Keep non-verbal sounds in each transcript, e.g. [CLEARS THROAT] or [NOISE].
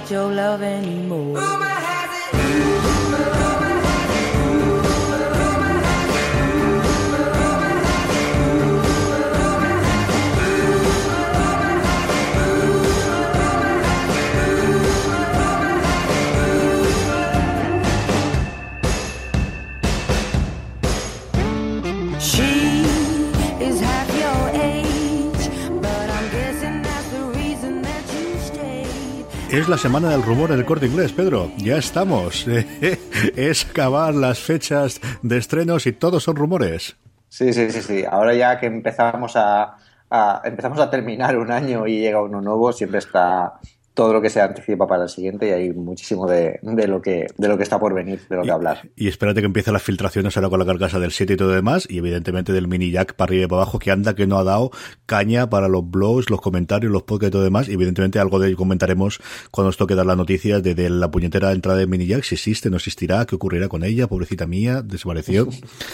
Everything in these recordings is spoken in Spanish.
Got your love anymore. Es la semana del rumor en el corte inglés, Pedro. Ya estamos. [LAUGHS] es acabar las fechas de estrenos y todos son rumores. Sí, sí, sí, sí. Ahora ya que empezamos a, a- empezamos a terminar un año y llega uno nuevo, siempre está todo lo que se anticipa para el siguiente y hay muchísimo de, de lo que de lo que está por venir, de lo que hablar. Y espérate que empiecen las filtraciones ahora con la carcasa del 7 y todo lo demás, y evidentemente del mini jack para arriba y para abajo, que anda que no ha dado caña para los blogs, los comentarios, los podcasts y todo lo demás. Y evidentemente algo de ello comentaremos cuando os toque dar las noticias de, de la puñetera entrada de mini jack, si existe, no existirá, qué ocurrirá con ella, pobrecita mía, desapareció.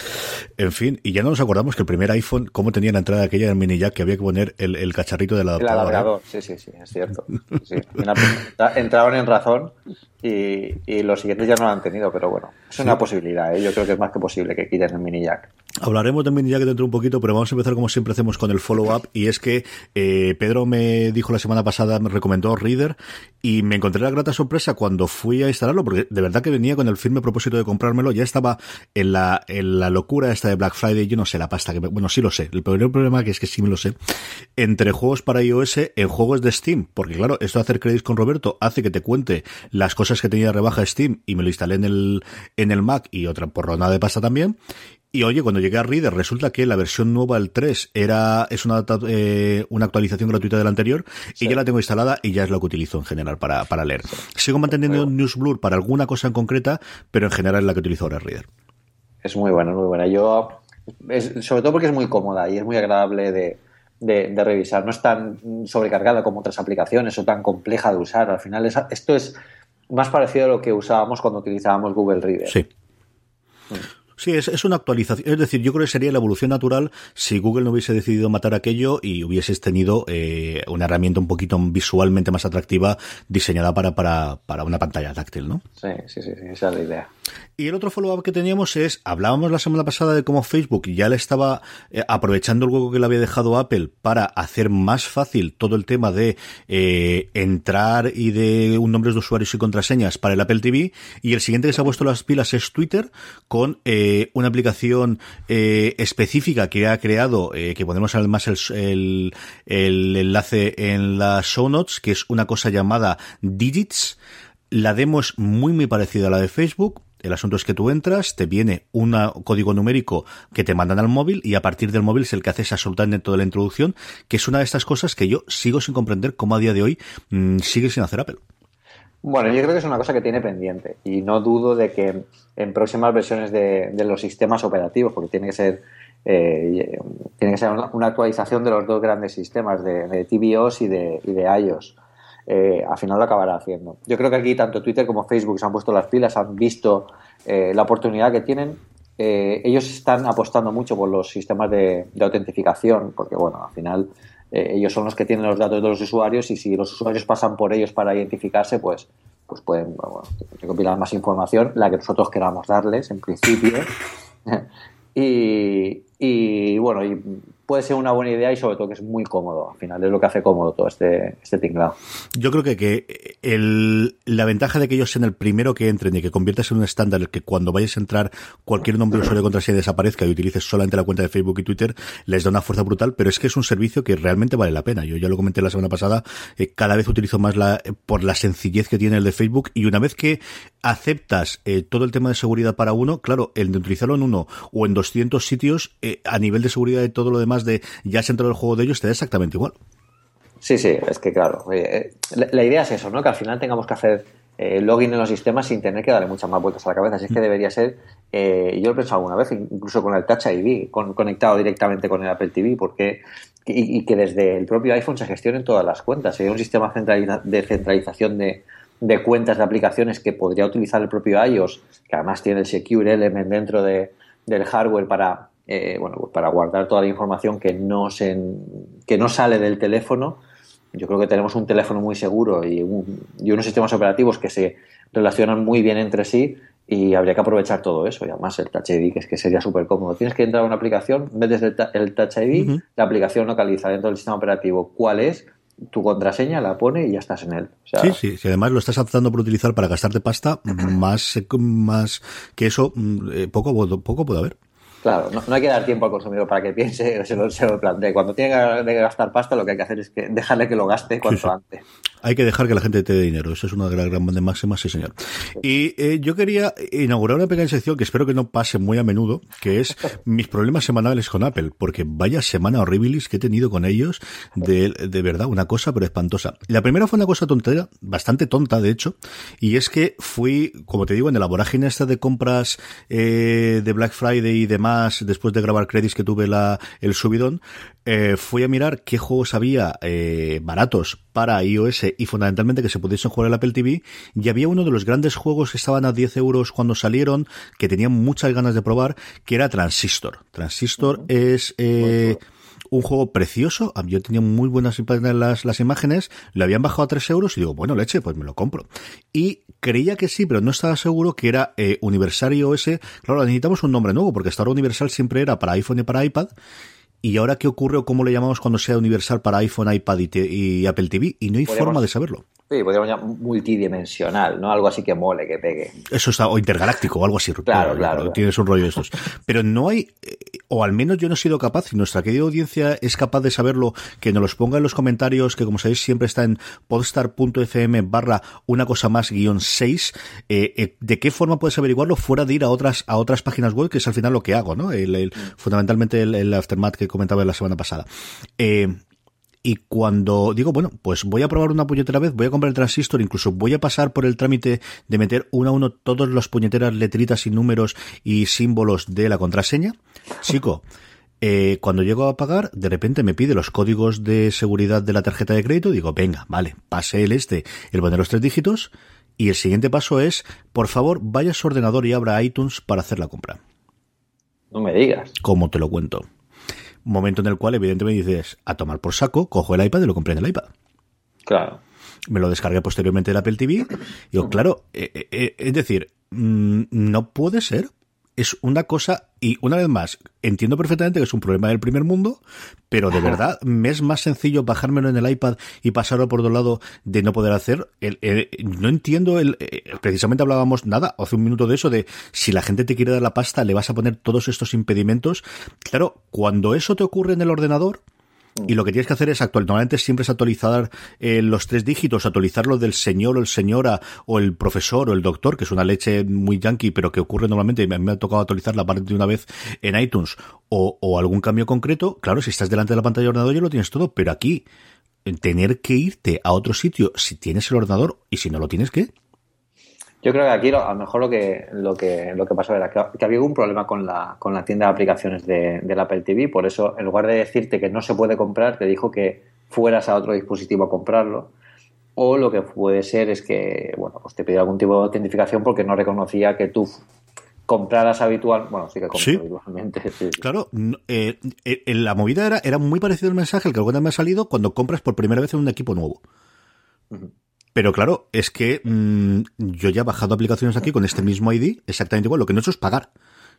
[LAUGHS] en fin, y ya no nos acordamos que el primer iPhone, cómo tenía la entrada aquella del mini jack, que había que poner el, el cacharrito del El adaptador. ¿eh? alargador, sí, sí, sí, es cierto. Sí. Entraron en razón y, y los siguientes ya no lo han tenido, pero bueno, es una posibilidad, ¿eh? yo creo que es más que posible que quiten el mini jack. Hablaremos de mini jack dentro de un poquito, pero vamos a empezar como siempre hacemos con el follow-up y es que eh, Pedro me dijo la semana pasada, me recomendó Reader y me encontré la grata sorpresa cuando fui a instalarlo porque de verdad que venía con el firme propósito de comprármelo, ya estaba en la, en la locura esta de Black Friday, yo no sé la pasta que me- bueno sí lo sé, el primer problema que es que sí me lo sé, entre juegos para iOS en juegos de Steam, porque claro, esto de hacer créditos con Roberto hace que te cuente las cosas que tenía de rebaja Steam y me lo instalé en el, en el Mac y otra porronada de pasta también. Y oye, cuando llegué a Reader, resulta que la versión nueva, el 3, era, es una, eh, una actualización gratuita de la anterior, y ya la tengo instalada y ya es lo que utilizo en general para, para leer. Sigo manteniendo NewsBlur para alguna cosa en concreta, pero en general es la que utilizo ahora Reader. Es muy buena, muy buena. Yo, es- sobre todo porque es muy cómoda y es muy agradable de, de- de revisar. No es tan sobrecargada como otras aplicaciones o tan compleja de usar. Al final, es- esto es más parecido a lo que usábamos cuando utilizábamos Google Reader. Sí. Sí, es, es una actualización. Es decir, yo creo que sería la evolución natural si Google no hubiese decidido matar aquello y hubieses tenido eh, una herramienta un poquito visualmente más atractiva diseñada para, para, para una pantalla táctil, ¿no? Sí, sí, sí, sí, esa es la idea. Y el otro follow-up que teníamos es, hablábamos la semana pasada de cómo Facebook ya le estaba eh, aprovechando el hueco que le había dejado Apple para hacer más fácil todo el tema de eh, entrar y de un nombres de usuarios y contraseñas para el Apple TV. Y el siguiente que se ha puesto las pilas es Twitter con eh, una aplicación eh, específica que ha creado, eh, que ponemos además el, el, el enlace en las show notes, que es una cosa llamada Digits. La demo es muy muy parecida a la de Facebook. El asunto es que tú entras, te viene un código numérico que te mandan al móvil y a partir del móvil es el que haces absolutamente toda la introducción, que es una de estas cosas que yo sigo sin comprender cómo a día de hoy mm, sigue sin hacer Apple. Bueno, yo creo que es una cosa que tiene pendiente y no dudo de que en próximas versiones de, los sistemas operativos, porque tiene que ser eh, tiene que ser una, actualización de los dos grandes sistemas de, de tvOS y de, iOS. Eh, al final lo acabará haciendo. Yo creo que aquí tanto Twitter como Facebook se han puesto las pilas, han visto eh, la oportunidad que tienen. ellos están apostando mucho por los sistemas de, de autentificación, porque bueno, al final eh, ellos son los que tienen los datos de los usuarios y si los usuarios pasan por ellos para identificarse, pues, pues pueden recopilar más información, la que nosotros queramos darles, en principio. [LAUGHS] y, y bueno, y puede ser una buena idea y sobre todo que es muy cómodo. Al final es lo que hace cómodo todo este, este tinglado. Yo creo que, que el, la ventaja de que ellos sean el primero que entren y que conviertas en un estándar que cuando vayas a entrar cualquier nombre de usuario de contraseña desaparezca y utilices solamente la cuenta de Facebook y Twitter, les da una fuerza brutal, pero es que es un servicio que realmente vale la pena. Yo ya lo comenté la semana pasada, eh, cada vez utilizo más la, por la sencillez que tiene el de Facebook y una vez que aceptas eh, todo el tema de seguridad para uno, claro, el de utilizarlo en uno o en 200 sitios, eh, a nivel de seguridad y todo lo demás de ya se entró el juego de ellos, te da exactamente igual. Sí, sí, es que claro, eh, la, idea es eso, ¿no? Que al final tengamos que hacer eh, login en los sistemas sin tener que darle muchas más vueltas a la cabeza. Así es que mm. debería ser, eh, yo lo he pensado alguna vez, incluso con el Touch ID, conectado directamente con el Apple TV, porque y, que desde el propio iPhone se gestionen todas las cuentas. Sería un sistema de centralización de, de, cuentas de aplicaciones que podría utilizar el propio iOS, que además tiene el Secure Element dentro de, del hardware para eh, bueno, pues para guardar toda la información que no, se, que no sale del teléfono. Yo creo que tenemos un teléfono muy seguro y, y unos sistemas operativos que se relacionan muy bien entre sí y habría que aprovechar todo eso. Y además el Touch ID, que es que sería súper cómodo. Tienes que entrar a una aplicación, ves desde el, Touch ID, la aplicación localiza dentro del sistema operativo cuál es, tu contraseña la pone y ya estás en él. sí, sí, si además lo estás optando por utilizar para gastarte pasta, [CLEARS THROAT] más, más que eso, mm, eh, poco, poco puede haber. Claro, no, hay que dar tiempo al consumidor para que piense o [LAUGHS] se lo, se lo plantee. Cuando tiene que gastar pasta, lo que hay que hacer es que dejarle que lo gaste cuanto antes. Hay que dejar que la gente te dé dinero. Eso es una de las grandes máximas, sí, señor. Y eh, yo quería inaugurar una pequeña sección que espero que no pase muy a menudo, que es [LAUGHS] mis problemas semanales con Apple, porque vaya semana horribilis que he tenido con ellos, de, de verdad, una cosa pero espantosa. La primera fue una cosa tontera, bastante tonta, de hecho, y es que fui, como te digo, en la vorágine esta de compras eh, de Black Friday y demás, después de grabar credits que tuve la, el subidón, eh, fui a mirar qué juegos había eh, baratos para iOS y fundamentalmente que se pudiesen jugar en el Apple TV. Y había uno de los grandes juegos que estaban a 10 euros cuando salieron, que tenían muchas ganas de probar, que era Transistor. Transistor es... Eh, un juego precioso. Yo tenía muy buenas las, las imágenes. Le habían bajado a 3 euros y digo, bueno, leche, pues me lo compro. Y creía que sí, pero no estaba seguro que era eh, Universal iOS. Claro, necesitamos un nombre nuevo, porque hasta ahora Universal siempre era para iPhone y para iPad. ¿Y ahora qué ocurre o cómo le llamamos cuando sea universal para iPhone, iPad y, Apple TV? Y no hay forma de saberlo. Sí, podríamos llamar multidimensional, ¿no? Algo así que mole, que pegue. Eso está, o intergaláctico, o algo así. Claro, claro. Tienes un rollo de estos. Pero no hay, eh, o al menos yo no he sido capaz, y nuestra querida audiencia es capaz de saberlo, que nos los ponga en los comentarios, que como sabéis siempre está en podstar.fm barra una cosa más guion 6, eh, eh, de qué forma puedes averiguarlo fuera de ir a otras, a otras páginas web, que es al final lo que hago, ¿no? El, mm. fundamentalmente el, el, aftermath que comentaba la semana pasada. Eh, y cuando digo, bueno, pues voy a probar una puñetera vez, voy a comprar el transistor, incluso voy a pasar por el trámite de meter uno a uno todos los puñeteras letritas y números y símbolos de la contraseña. Chico, eh, cuando llego a pagar, de repente me pide los códigos de seguridad de la tarjeta de crédito, digo, venga, vale, pase el este, el poner los tres dígitos, y el siguiente paso es, por favor, vaya a su ordenador y abra iTunes para hacer la compra. No me digas. ¿Cómo te lo cuento? Momento en el cual, evidentemente, dices, a tomar por saco, cojo el iPad y lo compré en el iPad. Claro. Me lo descargué posteriormente del Apple TV. Digo, claro, eh, eh, eh, es decir, mm, no puede ser es una cosa, y una vez más, entiendo perfectamente que es un problema del primer mundo, pero de verdad me es más sencillo bajármelo en el iPad y pasarlo por otro lado de no poder hacer. El, no entiendo, el, eh, precisamente hablábamos nada, hace un minuto de eso, de si la gente te quiere dar la pasta, le vas a poner todos estos impedimentos. Claro, cuando eso te ocurre en el ordenador, y lo que tienes que hacer es actualizar, normalmente siempre es actualizar eh, los tres dígitos, actualizarlo del señor o el señora o el profesor o el doctor, que es una leche muy yankee, pero que ocurre normalmente, a mí me ha tocado actualizarla de una vez en iTunes, o, o algún cambio concreto, claro, si estás delante de la pantalla de ordenador ya lo tienes todo, pero aquí, tener que irte a otro sitio si tienes el ordenador y si no lo tienes, ¿qué? Yo creo que aquí a lo mejor lo que, lo que, lo que pasó era que, había un problema con la, con la tienda de aplicaciones de, del Apple TV, por eso en lugar de decirte que no se puede comprar, te dijo que fueras a otro dispositivo a comprarlo. O lo que puede ser es que, bueno, pues te pidió algún tipo de autentificación porque no reconocía que tú compraras habitual, bueno, sí que compras habitualmente. Claro, eh, eh, la movida era, era muy parecido al mensaje al que alguna me ha salido cuando compras por primera vez en un equipo nuevo. Pero claro, es que mm, yo ya he bajado aplicaciones aquí con este mismo ID, exactamente igual. Lo que no he hecho es pagar.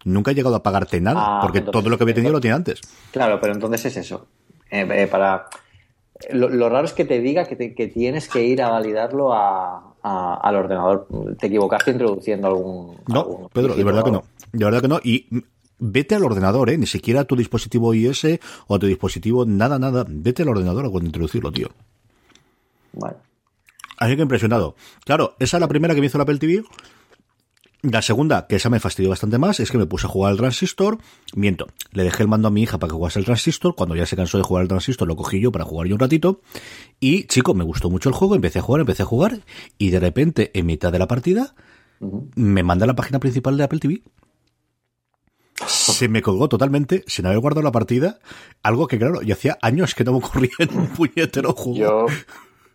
Nunca he llegado a pagarte nada, ah, porque todo lo que había tenido lo tiene antes. Claro, pero entonces es eso. Eh, eh, para lo, raro es que te diga que, tienes que ir a validarlo al ordenador. Te equivocaste introduciendo algún. No, Pedro, de verdad que no. De verdad que no. Y vete al ordenador, ¿eh? Ni siquiera a tu dispositivo iOS o a tu dispositivo, nada, nada. Vete al ordenador a cuando introducirlo, tío. Vale. Así que impresionado. Claro, esa es la primera que me hizo la Apple TV. La segunda, que esa me fastidió bastante más, es que me puse a jugar al transistor. Miento, le dejé el mando a mi hija para que jugase el transistor. Cuando ya se cansó de jugar al transistor, lo cogí yo para jugar yo un ratito. Y, chico, me gustó mucho el juego, empecé a jugar, empecé a jugar. Y de repente, en mitad de la partida, me manda a la página principal de Apple TV. Se me colgó totalmente sin haber guardado la partida. Algo que, claro, yo hacía años que no me ocurría en un puñetero juego. Yo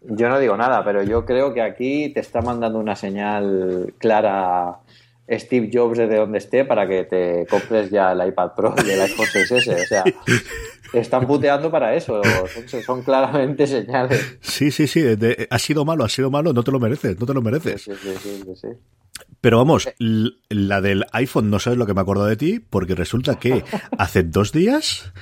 no digo nada, pero yo creo que aquí te está mandando una señal clara Steve Jobs desde donde esté para que te compres ya el iPad Pro y el iPhone 6S. O sea, están puteando para eso. Son, claramente señales. Sí, sí, sí. ha sido malo, ha sido malo. No te lo mereces, no te lo mereces. Sí, sí, sí, Pero vamos, la del iPhone no sabes lo que me acuerdo de ti, porque resulta que hace dos días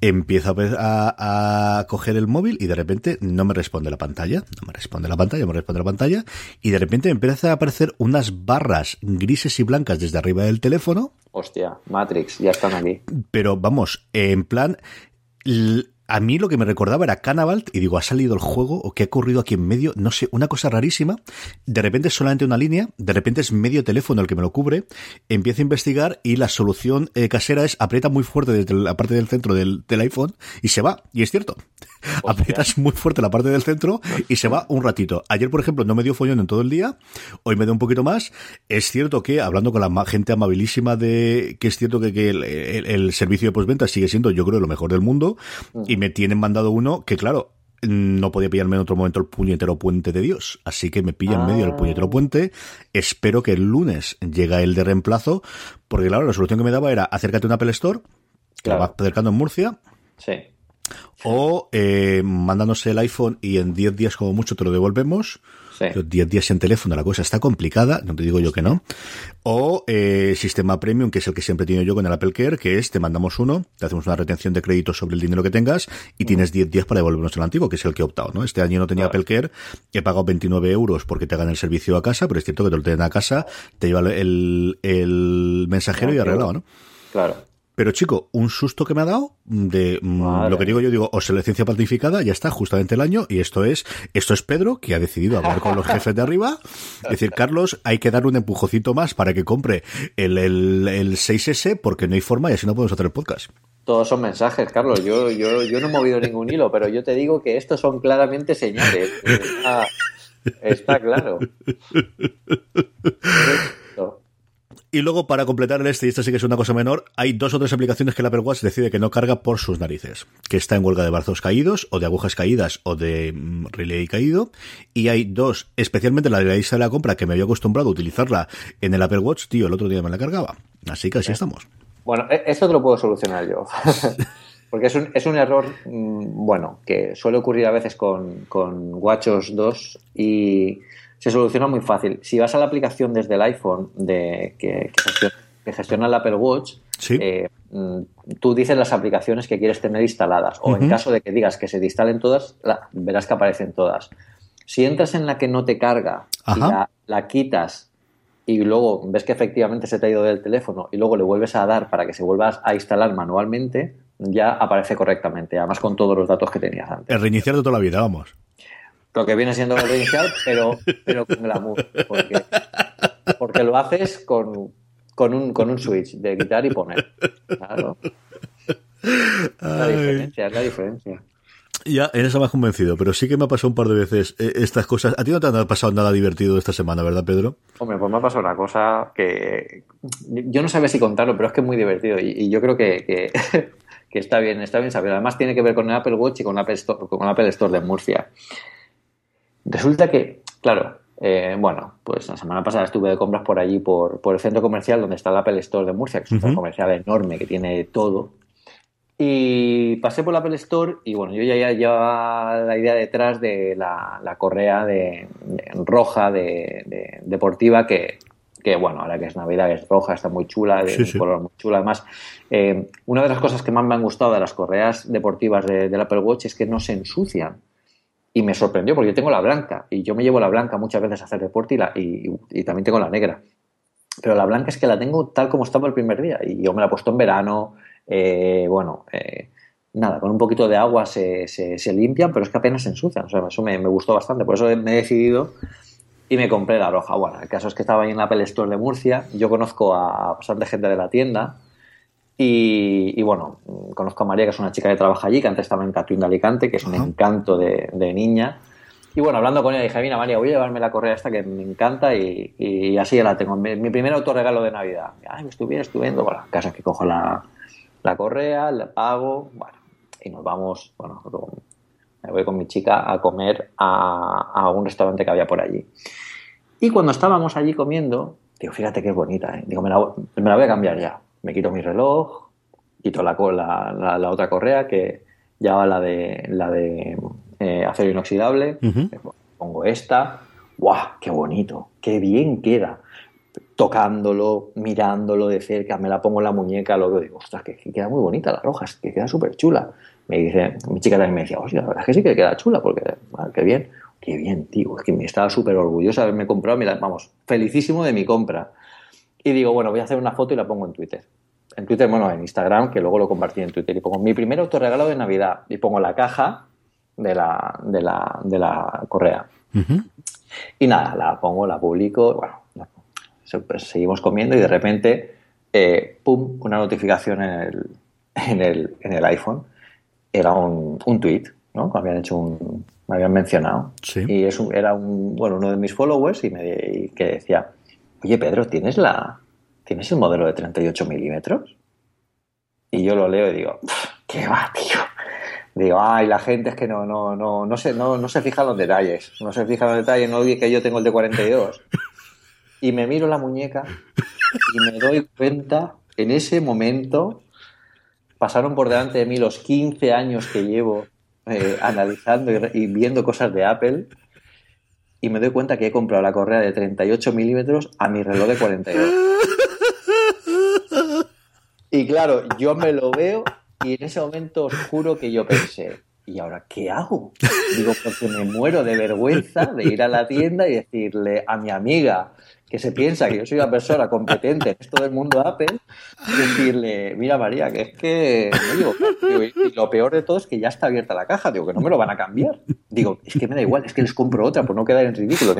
empiezo a, a, coger el móvil y de repente no me responde la pantalla, no me responde la pantalla, no me responde la pantalla y de repente me empieza a aparecer unas barras grises y blancas desde arriba del teléfono. Hostia, Matrix, ya están aquí. Pero vamos, en plan, a mí lo que me recordaba era Cannavalt y digo, ¿ha salido el juego o qué ha ocurrido aquí en medio? No sé, una cosa rarísima. De repente es solamente una línea, de repente es medio teléfono el que me lo cubre. Empiezo a investigar y la solución eh, casera es aprieta muy fuerte desde la parte del centro del, del iPhone y se va. Y es cierto. [LAUGHS] Aprietas muy fuerte la parte del centro y se va un ratito. Ayer, por ejemplo, no me dio follón en todo el día. Hoy me dio un poquito más. Es cierto que, hablando con la gente amabilísima de que es cierto que, que el, servicio de postventa sigue siendo, yo creo, lo mejor del mundo. Y me tienen mandado uno que, claro, no podía pillarme en otro momento el puñetero puente de Dios. Así que me pilla en medio el ah. puñetero puente. Espero que el lunes llegue el de reemplazo. Porque, claro, la solución que me daba era acércate a un Apple Store, que la vas acercando en Murcia. Sí. O eh, mándanos el iPhone y en 10 días como mucho te lo devolvemos. Sí. 10 días en teléfono, la cosa está complicada, no te digo yo que no. O eh, sistema premium, que es el que siempre he tenido yo con el Apple Care, que es te mandamos uno, te hacemos una retención de crédito sobre el dinero que tengas y tienes 10 días para devolvernos el antiguo, que es el que he optado, ¿no? Este año no tenía Apple Care, he pagado 29 euros porque te hagan el servicio a casa, pero es cierto que te lo tienen a casa, te lleva el, el mensajero y arreglado, ¿no? Claro. Pero chico, un susto que me ha dado de mm, lo que digo yo, digo, obsolescencia planificada, ya está, justamente el año, y esto es, esto es Pedro, que ha decidido hablar con los jefes de arriba, decir, Carlos, hay que darle un empujocito más para que compre el, el, el 6S, porque no hay forma y así no podemos hacer el podcast. Todos son mensajes, Carlos. Yo, yo, yo no he movido ningún hilo, pero yo te digo que estos son claramente señales. Está, está claro. [LAUGHS] Y luego, para completar el este, y esto sí que es una cosa menor, hay dos o tres aplicaciones que el Apple Watch decide que no carga por sus narices. Que está en huelga de brazos caídos, o de agujas caídas, o de mm, relay caído. Y hay dos, especialmente la de la lista de la compra, que me había acostumbrado a utilizarla en el Apple Watch, tío, el otro día me la cargaba. Así que así estamos. Bueno, e-, esto te lo puedo solucionar yo. [LAUGHS] Porque es un, es un error, mm, bueno, que suele ocurrir a veces con, con WatchOS 2 y se soluciona muy fácil. Si vas a la aplicación desde el iPhone de, que, gestiona, el Apple Watch, eh, mm, tú dices las aplicaciones que quieres tener instaladas. O en caso de que digas que se instalen todas, verás que aparecen todas. Si entras en la que no te carga y la, quitas y luego ves que efectivamente se te ha ido del teléfono y luego le vuelves a dar para que se vuelva a instalar manualmente, ya aparece correctamente, además con todos los datos que tenías antes. El reiniciar de toda la vida, vamos. Lo que viene siendo el reiniciar, pero, pero con glamour. Porque, porque lo haces con, con, un, con un switch de quitar y poner. Claro. La diferencia, es la diferencia. Ya, en eso me has convencido, pero sí que me ha pasado un par de veces eh, estas cosas. A ti no te ha pasado nada divertido esta semana, ¿verdad, Pedro? Hombre, pues me ha pasado una cosa que yo no sabía si contarlo, pero es que es muy divertido y, y yo creo que, que, [LAUGHS] que, está bien, está bien saber. Además tiene que ver con el Apple Watch y con Apple Store, con Apple Store de Murcia. Resulta que, claro, eh, bueno, pues la semana pasada estuve de compras por allí, por, por el centro comercial donde está el Apple Store de Murcia, que es un centro comercial enorme que tiene todo. Y pasé por la Apple Store y bueno, yo ya llevaba la idea detrás de la, la correa de, de roja de, de, deportiva que, que, bueno, ahora que es Navidad es roja, está muy chula, de Sí, un sí. color muy chulo. Además, eh, una de las cosas que más me han gustado de las correas deportivas de- del Apple Watch es que no se ensucian. Y me sorprendió porque yo tengo la blanca y yo me llevo la blanca muchas veces a hacer deporte y, la, y, y también tengo la negra. Pero la blanca es que la tengo tal como estaba el primer día y yo me la he puesto en verano. eh, bueno, eh, nada, con un poquito de agua se, se, limpian, pero es que apenas se ensucian. O sea, eso me, me gustó bastante. Por eso me he decidido y me compré la roja. Bueno, el caso es que estaba ahí en la Apple de Murcia. Yo conozco a bastante gente de la tienda. Y, y bueno, conozco a María, que es una chica que trabaja allí, que antes estaba en Catuín de Alicante, que es un Ajá. encanto de, de niña. Y bueno, hablando con ella, dije, mira María, voy a llevarme la correa esta que me encanta y, y así ya la tengo. Mi, mi primer autorregalo de Navidad. Ay, estoy bien, estoy viendo. Bueno, caso es que cojo la, la correa, la pago, bueno, y nos vamos, bueno, me voy con mi chica a comer a, a un restaurante que había por allí. Y cuando estábamos allí comiendo, digo, fíjate que es bonita, ¿eh? digo, me la, me la voy a cambiar ya. Me quito mi reloj, quito la, la, otra correa que llevaba la de, la de eh, acero inoxidable, pongo esta, ¡guau! ¡Qué bonito! ¡Qué bien queda! Tocándolo, mirándolo de cerca, me la pongo en la muñeca, lo veo, digo, ostras, que, que queda muy bonita la roja, es que queda súper chula. Me dice, mi chica también me decía, hostia, la verdad es que sí que queda chula, porque, ah, qué bien, qué bien, tío, es que me estaba súper orgullosa de haberme comprado, mira, vamos, felicísimo de mi compra. Y digo, bueno, voy a hacer una foto y la pongo en Twitter. En Twitter, bueno, en Instagram, que luego lo compartí en Twitter. Y pongo mi primer autorregalo de Navidad. Y pongo la caja de la, de la, de la correa. Y nada, la pongo, la publico, bueno, pues seguimos comiendo y de repente, eh, pum, una notificación en el, en el, en el iPhone. Era un, un tweet, ¿no? Me habían hecho un, me habían mencionado. Sí. Y es un- era un, bueno, uno de mis followers y, me, y que decía, oye Pedro, ¿tienes la, ¿tienes el modelo de 38 milímetros? Y yo lo leo y digo, "Pff, ¿qué va, tío? Digo, ay, la gente es que no, no, no, no se, no, no se fija en los detalles. No se fija en los detalles, no vi que yo tengo el de 42. Y me miro la muñeca y me doy cuenta, en ese momento, pasaron por delante de mí los 15 años que llevo eh, analizando y, y viendo cosas de Apple. Y me doy cuenta que he comprado la correa de 38 milímetros a mi reloj de 42. Y claro, yo me lo veo y en ese momento os juro que yo pensé, ¿y ahora qué hago? Digo, porque me muero de vergüenza de ir a la tienda y decirle a mi amiga que se piensa que yo soy una persona competente en esto del mundo Apple, decirle, mira María, que es que lo peor de todo es que ya está abierta la caja, digo, que no me lo van a cambiar. Digo, es que me da igual, es que les compro otra por no quedar en ridículo.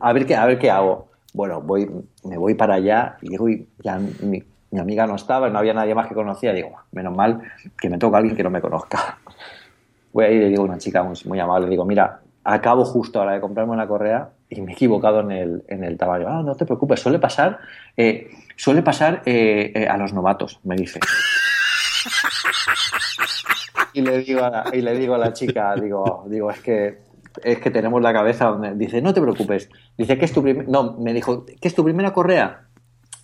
A ver qué, a ver qué hago. Bueno, voy, me voy para allá y digo, y ya mi, mi amiga no estaba, no había nadie más que conocía. Digo, menos mal que me toca alguien que no me conozca. [LAUGHS] Voy a ir y le digo a una chica muy, muy amable, digo, mira, acabo justo ahora de comprarme una correa y me he equivocado en el, en el tamaño. Ah, no te preocupes, suele pasar, eh, suele pasar eh, eh, a los novatos, me dice. [LAUGHS] Y le digo a la, y le digo a la chica, digo, digo, es que es que tenemos la cabeza donde dice, no te preocupes. Dice, ¿qué es tu primer no, me dijo, ¿qué es tu primera correa?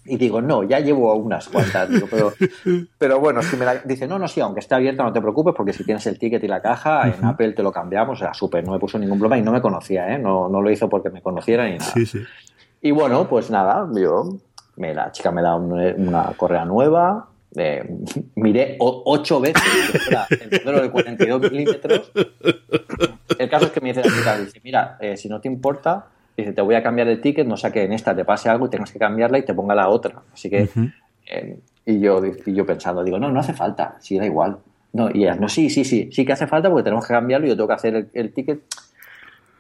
Y digo, no, ya llevo unas cuantas. Digo, pero, [LAUGHS] pero bueno, si me la... dice, no, no, sí, aunque esté abierta, no te preocupes, porque si tienes el ticket y la caja, en Apple te lo cambiamos. O sea, súper, no me puso ningún problema y no me conocía, ¿eh? No, no lo hizo porque me conociera ni nada. Sí, sí. Y bueno, pues nada, yo, me, la chica me da un- una correa nueva, eh, miré o- ocho veces que fuera el modelo de 42 milímetros. El caso es que me dice la chica, dice, mira, eh, si no te importa, dice, te voy a cambiar el ticket, no sea que en esta te pase algo y tengas que cambiarla y te ponga la otra. Así que eh, Y yo, y yo pensando, digo, no, no hace falta, sí, da igual. No, y ella, no, sí, sí, sí, sí que hace falta porque tenemos que cambiarlo y yo tengo que hacer el, el ticket.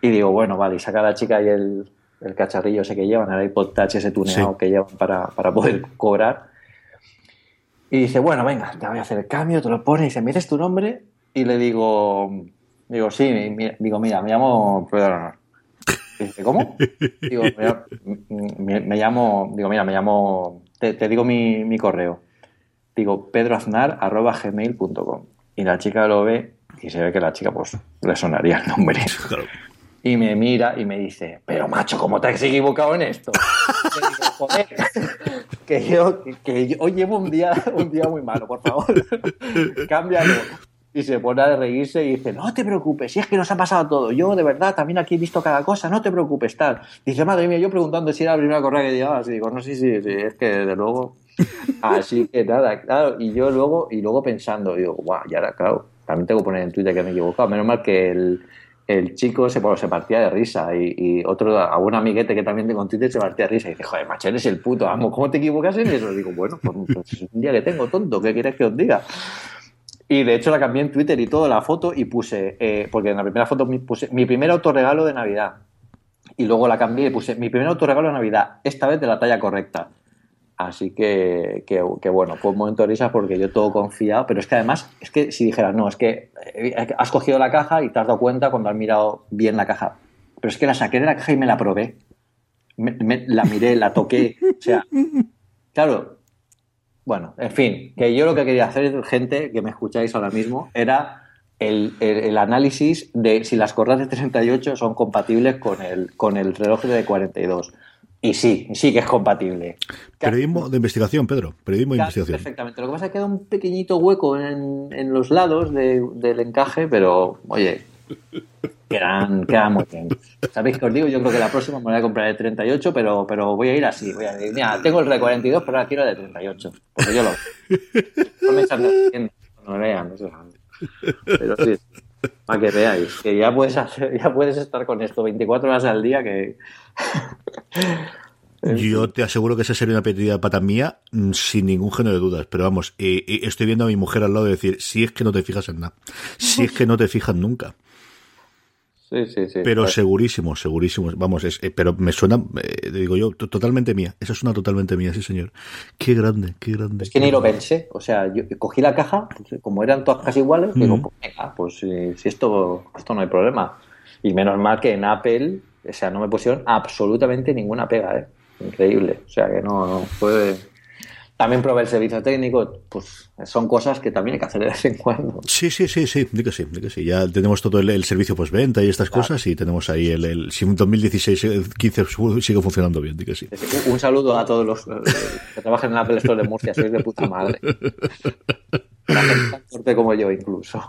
Y digo, bueno, vale, y saca la chica y el, el cacharrillo ese que llevan, el iPod Touch ese tuneado Sí. que llevan para, para poder cobrar. Y dice, bueno, venga, te voy a hacer el cambio, te lo pone, y dice, ¿me dices tu nombre? Y le digo, digo, sí, mi- digo, mira, me llamo Proveedor Honor. Dice, ¿cómo? Digo, [LAUGHS] me, me- me llamo, digo, mira, me llamo, te, te digo mi, mi correo. Digo, pedroaznar.gmail.com. Y la chica lo ve y se ve que la chica, pues, le sonaría el nombre. Claro. Y me mira y me dice, pero macho, ¿cómo te has equivocado en esto? Digo, joder, que yo, que yo hoy llevo un día, un día muy malo, por favor, [LAUGHS] cámbialo. Y se pone a reírse y dice, no te preocupes, si es que nos ha pasado todo. Yo, de verdad, también aquí he visto cada cosa, no te preocupes, tal. Dice, madre mía, yo preguntando si era la primera correa que llevabas. Y digo, no, sí, sí, sí, es que desde luego. [LAUGHS] Así que nada, claro. Y yo luego, y luego pensando, digo, guau, y ahora, claro, también tengo que poner en Twitter que me he equivocado. Menos mal que el, el chico se, bueno, se partía de risa y, y otro, algún amiguete que también tengo en Twitter se partía de risa y dice, joder, macho, eres el puto amo, ¿cómo te equivocas en eso? digo, bueno, pues, pues es un día que tengo, tonto, ¿qué quieres que os diga? Y de hecho la cambié en Twitter y todo, la foto, y puse, eh, porque en la primera foto puse mi primer autorregalo de Navidad. Y luego la cambié y puse mi primer autorregalo de Navidad, esta vez de la talla correcta. Así que, que, que bueno, fue un momento de risa porque yo todo confiado, pero es que además, es que si dijeras, no, es que eh, has cogido la caja y te has dado cuenta cuando has mirado bien la caja. Pero es que la saqué de la caja y me la probé. Me- me- la miré, la toqué. O sea, claro. Bueno, en fin, que yo lo que quería hacer, gente que me escucháis ahora mismo, era el, el- el análisis de si las correas de 38 son compatibles con el, con el reloj de 42. Y sí, sí que es compatible. Periodismo de investigación, Pedro. Periodismo de investigación. Perfectamente. Lo que pasa es que queda un pequeñito hueco en, en los lados de- del encaje, pero oye, quedan, quedan muy bien. ¿Sabéis qué os digo? Yo creo que la próxima me voy a comprar el 38, pero, pero voy a ir así. Voy a decir, mira, tengo el de 42, pero ahora quiero el de 38. Porque yo lo. No me echan de no me vean, sé. Pero sí, para que veáis, que ya puedes, hacer, ya puedes estar con esto 24 horas al día que. [LAUGHS] Yo te aseguro que esa sería una petida pata mía mm, sin ningún género de dudas. Pero vamos, eh, eh, estoy viendo a mi mujer al lado de decir, si es que no te fijas en nada. Si es que no te fijas nunca. Sí, sí, sí. Pero Pues- segurísimo, segurísimo. Vamos, es, eh, pero me suena, eh, digo yo, to- totalmente mía. Esa es una totalmente mía, sí, señor. Qué grande, qué grande. Es que ni lo pensé. O sea, yo cogí la caja, pues, como eran todas casi iguales, digo, pues venga, pues si, si esto, esto no hay problema. Y menos mal que en Apple, o sea, no me pusieron absolutamente ninguna pega, ¿eh? Increíble. O sea, que no, no fue... También probé el servicio técnico, pues son cosas que también hay que hacer de vez en cuando. Sí, sí, sí, sí, di que sí, di que sí. Ya tenemos todo el, el servicio postventa y estas cosas y tenemos ahí el, el si en 2016 eh, 15 sigue funcionando bien, di que sí. Un- Un saludo a todos los eh, que trabajan en Apple Store de Murcia, sois de puta madre. [LAUGHS] La gente tan fuerte como yo, incluso.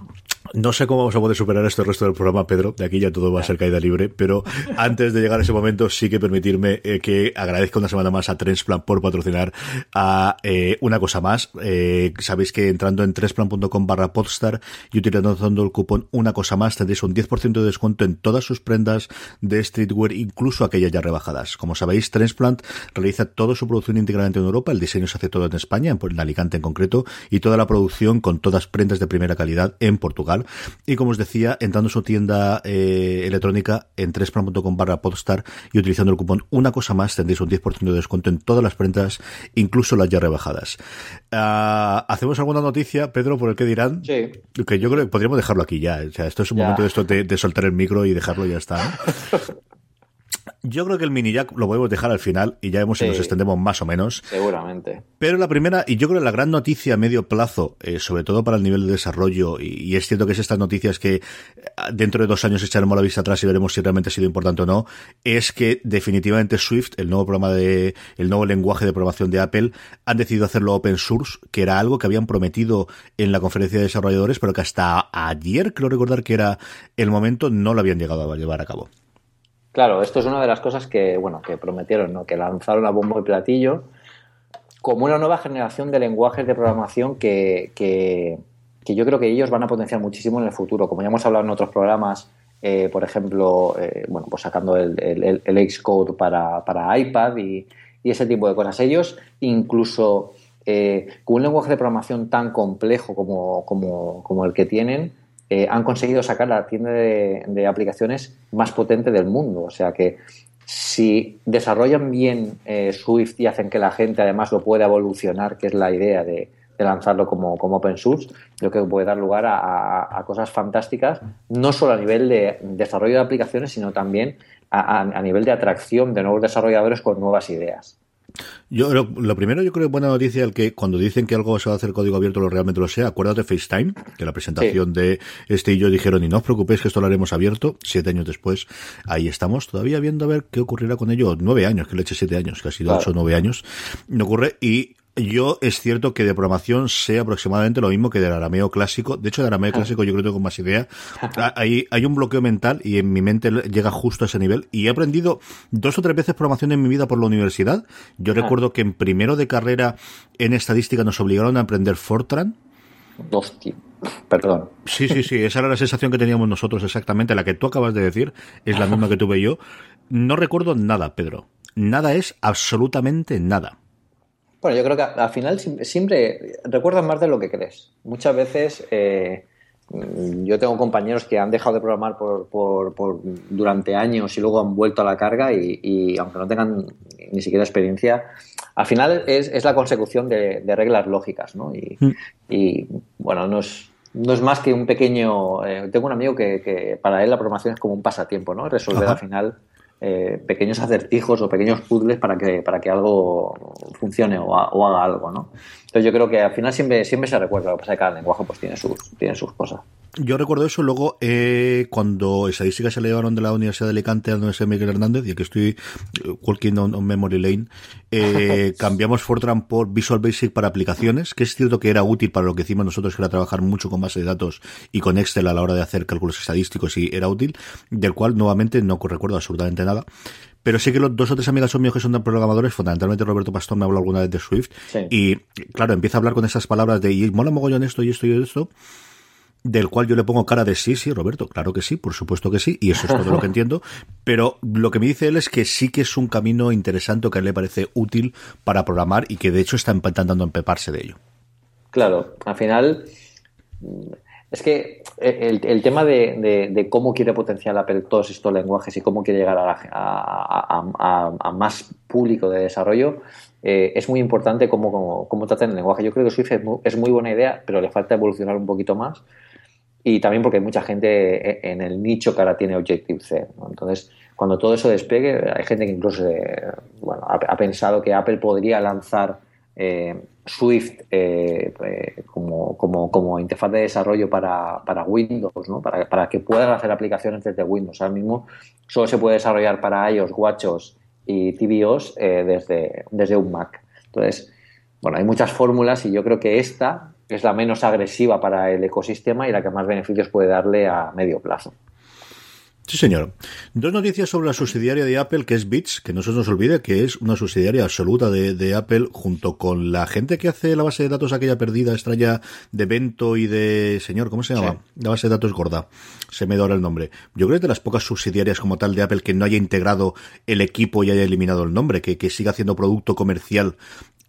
No sé cómo vamos a poder superar esto el resto del programa, Pedro. De aquí ya todo va a ser caída libre. Pero antes de llegar a ese momento, sí que permitirme eh, que agradezca una semana más a Transplant por patrocinar a eh, una cosa más. Eh, sabéis que entrando en transplant.com barra podstar y utilizando el cupón una cosa más tendréis un 10% de descuento en todas sus prendas de streetwear, incluso aquellas ya rebajadas. Como sabéis, Transplant realiza toda su producción íntegramente en Europa. El diseño se hace todo en España, en Alicante en concreto, y toda la producción con todas prendas de primera calidad en Portugal. Y como os decía, entrando en su tienda eh, electrónica en transplant.com barra podstar y utilizando el cupón una cosa más tendréis un 10% de descuento en todas las prendas, incluso las ya rebajadas. Ah, ¿Hacemos alguna noticia, Pedro, por el que dirán? Sí. Que yo creo que podríamos dejarlo aquí ya. O sea, esto es un Ya. momento de, esto de, de soltar el micro y dejarlo y ya está. ¿no? [LAUGHS] Yo creo que el mini jack lo podemos dejar al final y ya vemos si nos extendemos más o menos. Seguramente. Pero la primera, y yo creo que la gran noticia a medio plazo, eh, sobre todo para el nivel de desarrollo, y, y es cierto que es estas noticias que eh, dentro de dos años echaremos la vista atrás y veremos si realmente ha sido importante o no, es que definitivamente Swift, el nuevo programa de, el nuevo lenguaje de programación de Apple, han decidido hacerlo open source, que era algo que habían prometido en la conferencia de desarrolladores, pero que hasta ayer, creo recordar que era el momento, no lo habían llegado a llevar a cabo. Claro, esto es una de las cosas que, bueno, que prometieron, ¿no? Que lanzaron a bombo y platillo como una nueva generación de lenguajes de programación que, que, que yo creo que ellos van a potenciar muchísimo en el futuro. Como ya hemos hablado en otros programas, eh, por ejemplo, eh, bueno, pues sacando el, el, el Xcode para, para iPad y, ese tipo de cosas. Ellos incluso eh, con un lenguaje de programación tan complejo como, como, como el que tienen, eh, han conseguido sacar la tienda de, aplicaciones más potente del mundo. O sea que si desarrollan bien eh, Swift y hacen que la gente además lo pueda evolucionar, que es la idea de, lanzarlo como, como, open source, creo que puede dar lugar a, cosas fantásticas, no solo a nivel de desarrollo de aplicaciones, sino también a nivel de atracción de nuevos desarrolladores con nuevas ideas. Yo lo, lo, primero yo creo que buena noticia el que cuando dicen que algo se va a hacer código abierto lo realmente lo sea. Acuérdate FaceTime, que la presentación sí. de este y yo dijeron y no os preocupéis que esto lo haremos abierto. Siete años después, ahí estamos todavía viendo a ver qué ocurrirá con ello. Nueve años, que le eche siete años, que ha sido claro. ocho o nueve años. No ocurre y yo es cierto que de programación sé aproximadamente lo mismo que del arameo clásico. De hecho, de arameo clásico yo creo que tengo más idea. Hay, hay un bloqueo mental y en mi mente llega justo a ese nivel. Y he aprendido dos o tres veces programación en mi vida por la universidad. Yo recuerdo que en primero de carrera en estadística nos obligaron a aprender Fortran. Hostia, perdón. Sí, sí, sí, esa era la sensación que teníamos nosotros exactamente. La que tú acabas de decir es la misma que tuve yo. No recuerdo nada, Pedro. Nada es absolutamente nada. Bueno, yo creo que al final siempre recuerdas más de lo que crees. Muchas veces eh, yo tengo compañeros que han dejado de programar por, por, por, durante años y luego han vuelto a la carga y, y aunque no tengan ni siquiera experiencia, al final es, es la consecución de, de, reglas lógicas, ¿no? Y, mm. y bueno, no es, no es más que un pequeño... Eh, tengo un amigo que, que, para él la programación es como un pasatiempo, ¿no? Resolver Ajá. al final eh, pequeños acertijos o pequeños puzzles para que, para que algo funcione o, o, haga algo, ¿no? Entonces yo creo que al final siempre, siempre se recuerda, lo que pasa es que cada lenguaje pues tiene sus, tiene sus cosas. Yo recuerdo eso, luego eh, cuando estadísticas se le llevaron de la Universidad de Alicante a donde se Miguel Hernández, y que estoy eh, walking on, on memory lane, eh, [LAUGHS] cambiamos Fortran por Visual Basic para aplicaciones, que es cierto que era útil para lo que hicimos nosotros, que era trabajar mucho con base de datos y con Excel a la hora de hacer cálculos estadísticos y era útil, del cual nuevamente no recuerdo absolutamente nada. Pero sí que los dos o tres amigas son míos que son programadores, fundamentalmente Roberto Pastor me habló alguna vez de Swift, sí. y claro, empieza a hablar con esas palabras de, y mola mogollón esto y esto y esto, del cual yo le pongo cara de sí, sí, Roberto, claro que sí, por supuesto que sí, y eso es todo lo que [LAUGHS] entiendo, pero lo que me dice él es que sí que es un camino interesante que a él le parece útil para programar y que de hecho está intentando empeparse de ello. Claro, al final es que el, el tema de, cómo quiere potenciar Apple todos estos lenguajes y cómo quiere llegar a, la, más público de desarrollo eh, es muy importante cómo, tratan el lenguaje. Yo creo que Swift es muy, buena idea, pero le falta evolucionar un poquito más y también porque hay mucha gente en el nicho que ahora tiene Objective-C. Entonces, cuando todo eso despegue, hay gente que incluso eh, ha, pensado que Apple podría lanzar eh, Swift eh, eh, como, como, interfaz de desarrollo para, para Windows, ¿no? para, para, que puedan hacer aplicaciones desde Windows. Ahora mismo solo se puede desarrollar para iOS, WatchOS y tvOS eh, desde, desde un Mac. Entonces, bueno, hay muchas fórmulas y yo creo que esta es la menos agresiva para el ecosistema y la que más beneficios puede darle a medio plazo. Sí, señor. Dos noticias sobre la subsidiaria de Apple, que es Bits, que no se nos olvide que es una subsidiaria absoluta de, de, Apple, junto con la gente que hace la base de datos aquella perdida, extraña de Bento y de... Señor, ¿cómo se llama? Sí. La base de datos gorda. Se me dora el nombre. Yo creo que es de las pocas subsidiarias como tal de Apple que no haya integrado el equipo y haya eliminado el nombre, que, que siga haciendo producto comercial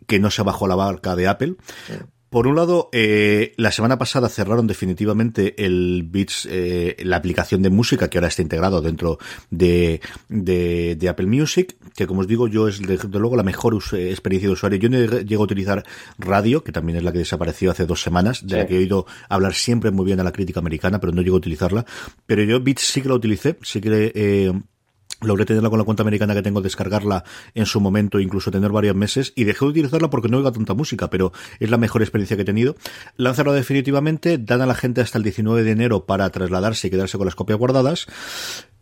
que no se bajó la barca de Apple. Sí. Por un lado, eh, la semana pasada cerraron definitivamente el Beats, eh, la aplicación de música que ahora está integrado dentro de, de, de Apple Music, que como os digo yo es desde luego la mejor experiencia de usuario. Yo no llego a utilizar radio, que también es la que desapareció hace dos semanas, de sí. la que he oído hablar siempre muy bien a la crítica americana, pero no llego a utilizarla. Pero yo Beats sí que la utilicé, sí que... Eh, logré tenerla con la cuenta americana que tengo, descargarla en su momento, incluso tener varios meses, y dejé de utilizarla porque no oiga tanta música, pero es la mejor experiencia que he tenido. Lanzarlo definitivamente, dan a la gente hasta el 19 de enero para trasladarse y quedarse con las copias guardadas.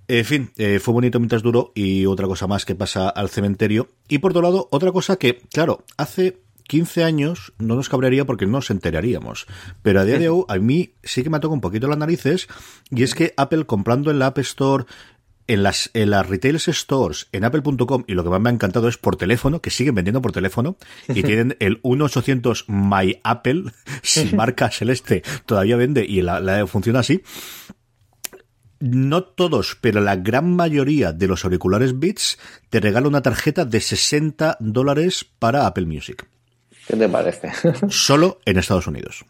En fin, eh, fue bonito mientras duró y otra cosa más que pasa al cementerio. Y por otro lado, otra cosa que, claro, hace 15 años no nos cabrearía porque no nos enteraríamos. Pero a día de hoy, a mí sí que me toca un poquito las narices. Y es que Apple comprando en la App Store en las, en las retail stores, en apple.com, y lo que más me ha encantado es por teléfono, que siguen vendiendo por teléfono, y [LAUGHS] tienen el 1800 My Apple, sin [LAUGHS] marca celeste, todavía vende y la, la funciona así. No todos, pero la gran mayoría de los auriculares Beats te regala una tarjeta de 60 dólares para Apple Music. ¿Qué te parece? [LAUGHS] Solo en Estados Unidos.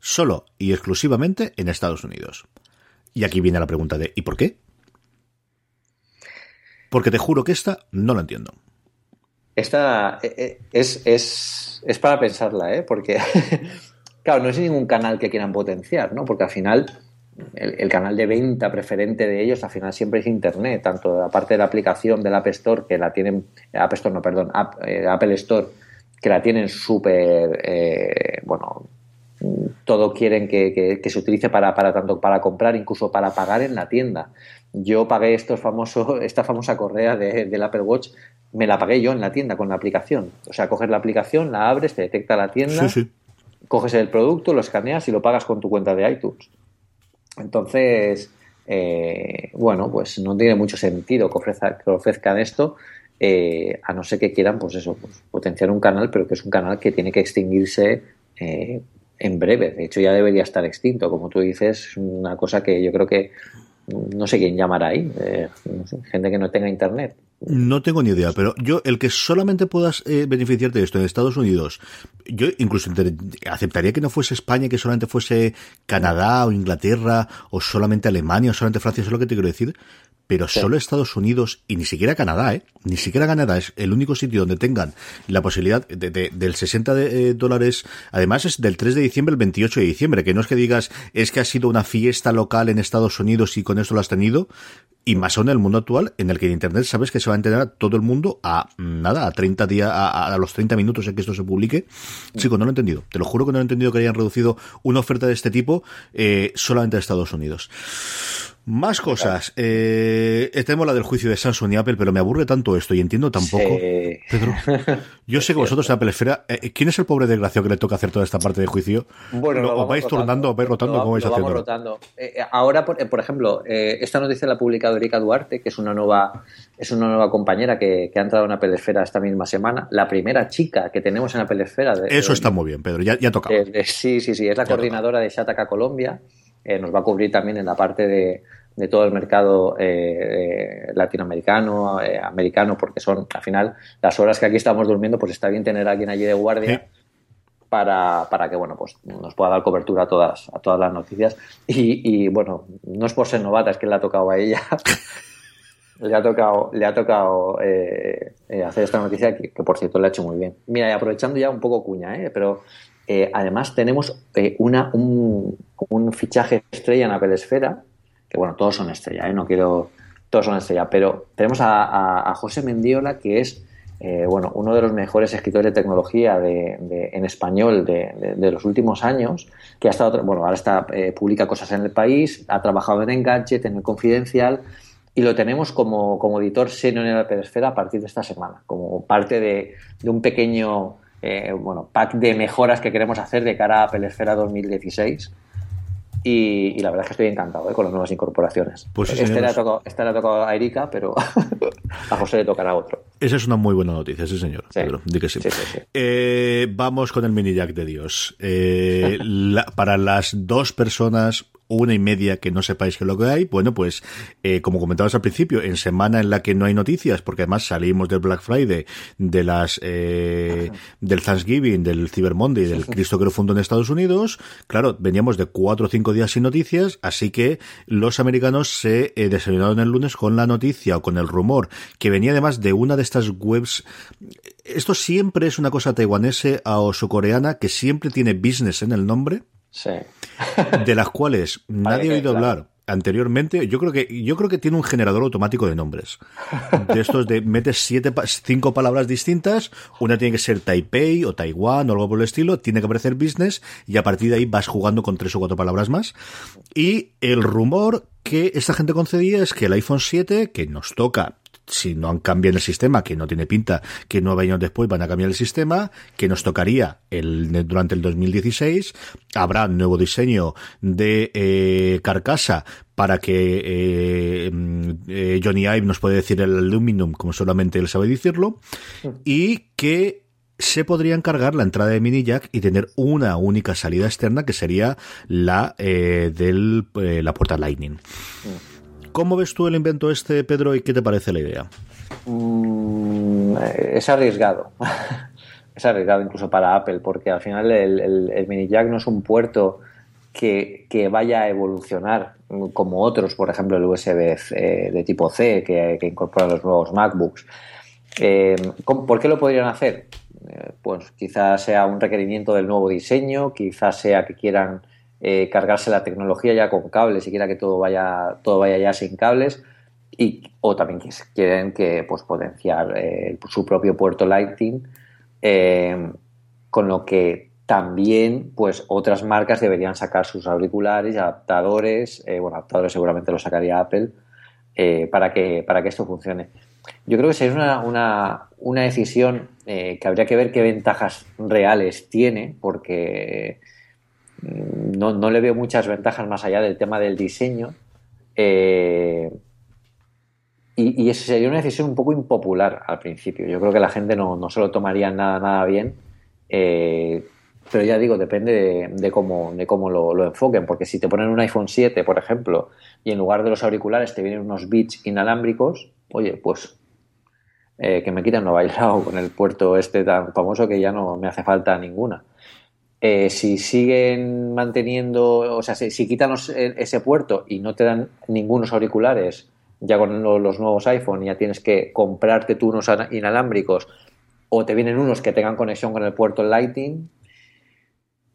Solo y exclusivamente en Estados Unidos. Y aquí viene la pregunta de ¿y por qué? Porque te juro que esta no la entiendo. Esta eh, eh, es, es, es para pensarla, ¿eh? Porque, [LAUGHS] claro, no es ningún canal que quieran potenciar, ¿no? Porque al final el, canal de venta preferente de ellos al final siempre es Internet, tanto la parte de la aplicación del App Store, que la tienen, App Store no, perdón, eh, Apple Store, que la tienen súper, bueno, todo quieren que, se utilice para, para, tanto para comprar, incluso para pagar en la tienda. Yo pagué estos famosos, [LAUGHS] esta famosa correa de, del Apple Watch, me la pagué yo en la tienda con la aplicación. O sea, coges la aplicación, la abres, te detecta la tienda, coges el producto, lo escaneas y lo pagas con tu cuenta de iTunes. Entonces, eh, bueno, pues no tiene mucho sentido que, ofrezcan esto, eh, a no ser que quieran, pues eso, pues, potenciar un canal, pero que es un canal que tiene que extinguirse eh, en breve. De hecho, ya debería estar extinto. Como tú dices, es una cosa que yo creo que no sé quién llamará ahí, gente que no tenga internet. No tengo ni idea, pero yo, el que solamente puedas eh, beneficiarte de esto en Estados Unidos, yo incluso aceptaría que no fuese España, que solamente fuese Canadá o Inglaterra, o solamente Alemania, o solamente Francia, eso es lo que te quiero decir, pero solo Estados Unidos y ni siquiera Canadá, ¿eh? Ni siquiera Canadá es el único sitio donde tengan la posibilidad de, del 60 de, eh, dólares. Además es del 3 de diciembre al 28 de diciembre, que no es que digas es que ha sido una fiesta local en Estados Unidos y con eso lo has tenido. Y más aún en el mundo actual, en el que en Internet sabes que se va a enterar todo el mundo a nada, a 30 días, a, los 30 minutos en que esto se publique. Chico, no lo he entendido. Te lo juro que no he entendido que hayan reducido una oferta de este tipo eh, solamente a Estados Unidos. Más cosas. Eh, tenemos la del juicio de Samsung y Apple, pero me aburre tanto esto y entiendo tampoco. [LAUGHS] Pedro, yo sé que vosotros en Apple Esfera, eh, ¿quién es el pobre desgraciado que le toca hacer toda esta parte de juicio? Bueno, ¿O vais turnando o vais rotando? ¿Cómo vais haciendo? rotando. Eh, eh, ahora, por, por ejemplo, esta noticia la ha publicado Erika Duarte, que es una nueva, es una nueva compañera que, ha entrado en Apple Esfera esta misma semana. La primera chica que tenemos en Apple Esfera. Eso está muy bien, Pedro, ya, ya tocado. sí, sí, sí, es la coordinadora de Shataka Colombia. nos va a cubrir también en la parte de de todo el mercado eh, latinoamericano, eh, americano, porque son al final las horas que aquí estamos durmiendo, pues está bien tener a alguien allí de guardia. Para, para, que bueno pues nos pueda dar cobertura a todas a todas las noticias y, bueno no es por ser novata es que le ha tocado a ella [LAUGHS] le ha tocado le ha tocado eh, hacer esta noticia que, por cierto le ha hecho muy bien mira y aprovechando ya un poco cuña pero además tenemos una un, un, fichaje estrella en Apple Esfera que bueno, todos son estrella, ¿eh? no quiero, todos son estrella, pero tenemos a, José Mendiola, que es eh, bueno, uno de los mejores escritores de tecnología de, en español de, los últimos años, que ha estado, bueno, ahora está, eh, publica cosas en el país, ha trabajado en Engadget, en el Confidencial, y lo tenemos como, como editor senior en la Pedesfera a partir de esta semana, como parte de, un pequeño bueno, pack de mejoras que queremos hacer de cara a Pelesfera 2016 y, la verdad es que estoy encantado ¿eh? con las nuevas incorporaciones. Pues este, le ha tocado, este le ha tocado a Erika, pero [LAUGHS] a José le tocará otro. Esa es una muy buena noticia, sí, señor. Pedro, di que sí. Eh, vamos con el mini jack de Dios. Eh, [LAUGHS] para las dos personas una y media que no sepáis qué es lo que hay, bueno, pues eh, como comentabas al principio, en semana en la que no hay noticias, porque además salimos del Black Friday, de las eh, del Thanksgiving, del Cyber Monday, del Cristo que lo fundó en Estados Unidos, claro, veníamos de cuatro o cinco días sin noticias, así que los americanos se eh, desayunaron el lunes con la noticia o con el rumor que venía además de una de estas webs esto siempre es una cosa taiwanese o coreana que siempre tiene business en el nombre de las cuales [LAUGHS] nadie ha oído hablar anteriormente. Yo creo que yo creo que tiene un generador automático de nombres. De estos de metes siete cinco palabras distintas, una tiene que ser Taipei o Taiwán o algo por el estilo, tiene que aparecer business y a partir de ahí vas jugando con tres o cuatro palabras más. Y el rumor que esta gente concedía es que el iPhone 7 que nos toca si no han cambiado el sistema, que no tiene pinta que nueve años después van a cambiar el sistema, que nos tocaría el, durante el 2016, habrá nuevo diseño de eh, carcasa para que eh, mm, eh, Johnny Ive nos puede decir el aluminum como solamente él sabe decirlo, y que se podría encargar la entrada de mini jack y tener una única salida externa que sería la eh, del la puerta Lightning. ¿Cómo ves tú el invento este, Pedro, y qué te parece la idea? Mm, es arriesgado. [LAUGHS] es arriesgado incluso para Apple, porque al final el, mini jack no es un puerto que, vaya a evolucionar como otros, por ejemplo el USB de tipo C que, que incorpora los nuevos MacBooks. Eh, ¿Por qué lo podrían hacer? Eh, pues quizás sea un requerimiento del nuevo diseño, quizás sea que quieran eh, cargarse la tecnología ya con cables y quiera que todo vaya, todo vaya ya sin cables. Y, o también quieren que pues potenciar su propio puerto Lightning eh, con lo que también pues otras marcas deberían sacar sus auriculares adaptadores, eh, bueno, adaptadores seguramente lo sacaría Apple, eh, para, que, para que esto funcione. Yo creo que sería una, una, decisión que habría que ver qué ventajas reales tiene, porque no, no, le veo muchas ventajas más allá del tema del diseño. Y, eso sería una decisión un poco impopular al principio. Yo creo que la gente no, no se lo tomaría nada, nada bien. Eh, pero ya digo, depende de, cómo, de cómo lo, enfoquen. Porque si te ponen un iPhone 7, por ejemplo, y en lugar de los auriculares te vienen unos bits inalámbricos, oye, pues eh, que me quiten lo bailado con el puerto este tan famoso que ya no me hace falta ninguna. Eh, si siguen manteniendo, o sea, si, si quitan ese puerto y no te dan ningunos auriculares ya con los nuevos iPhone ya tienes que comprarte tú unos inalámbricos o te vienen unos que tengan conexión con el puerto Lightning.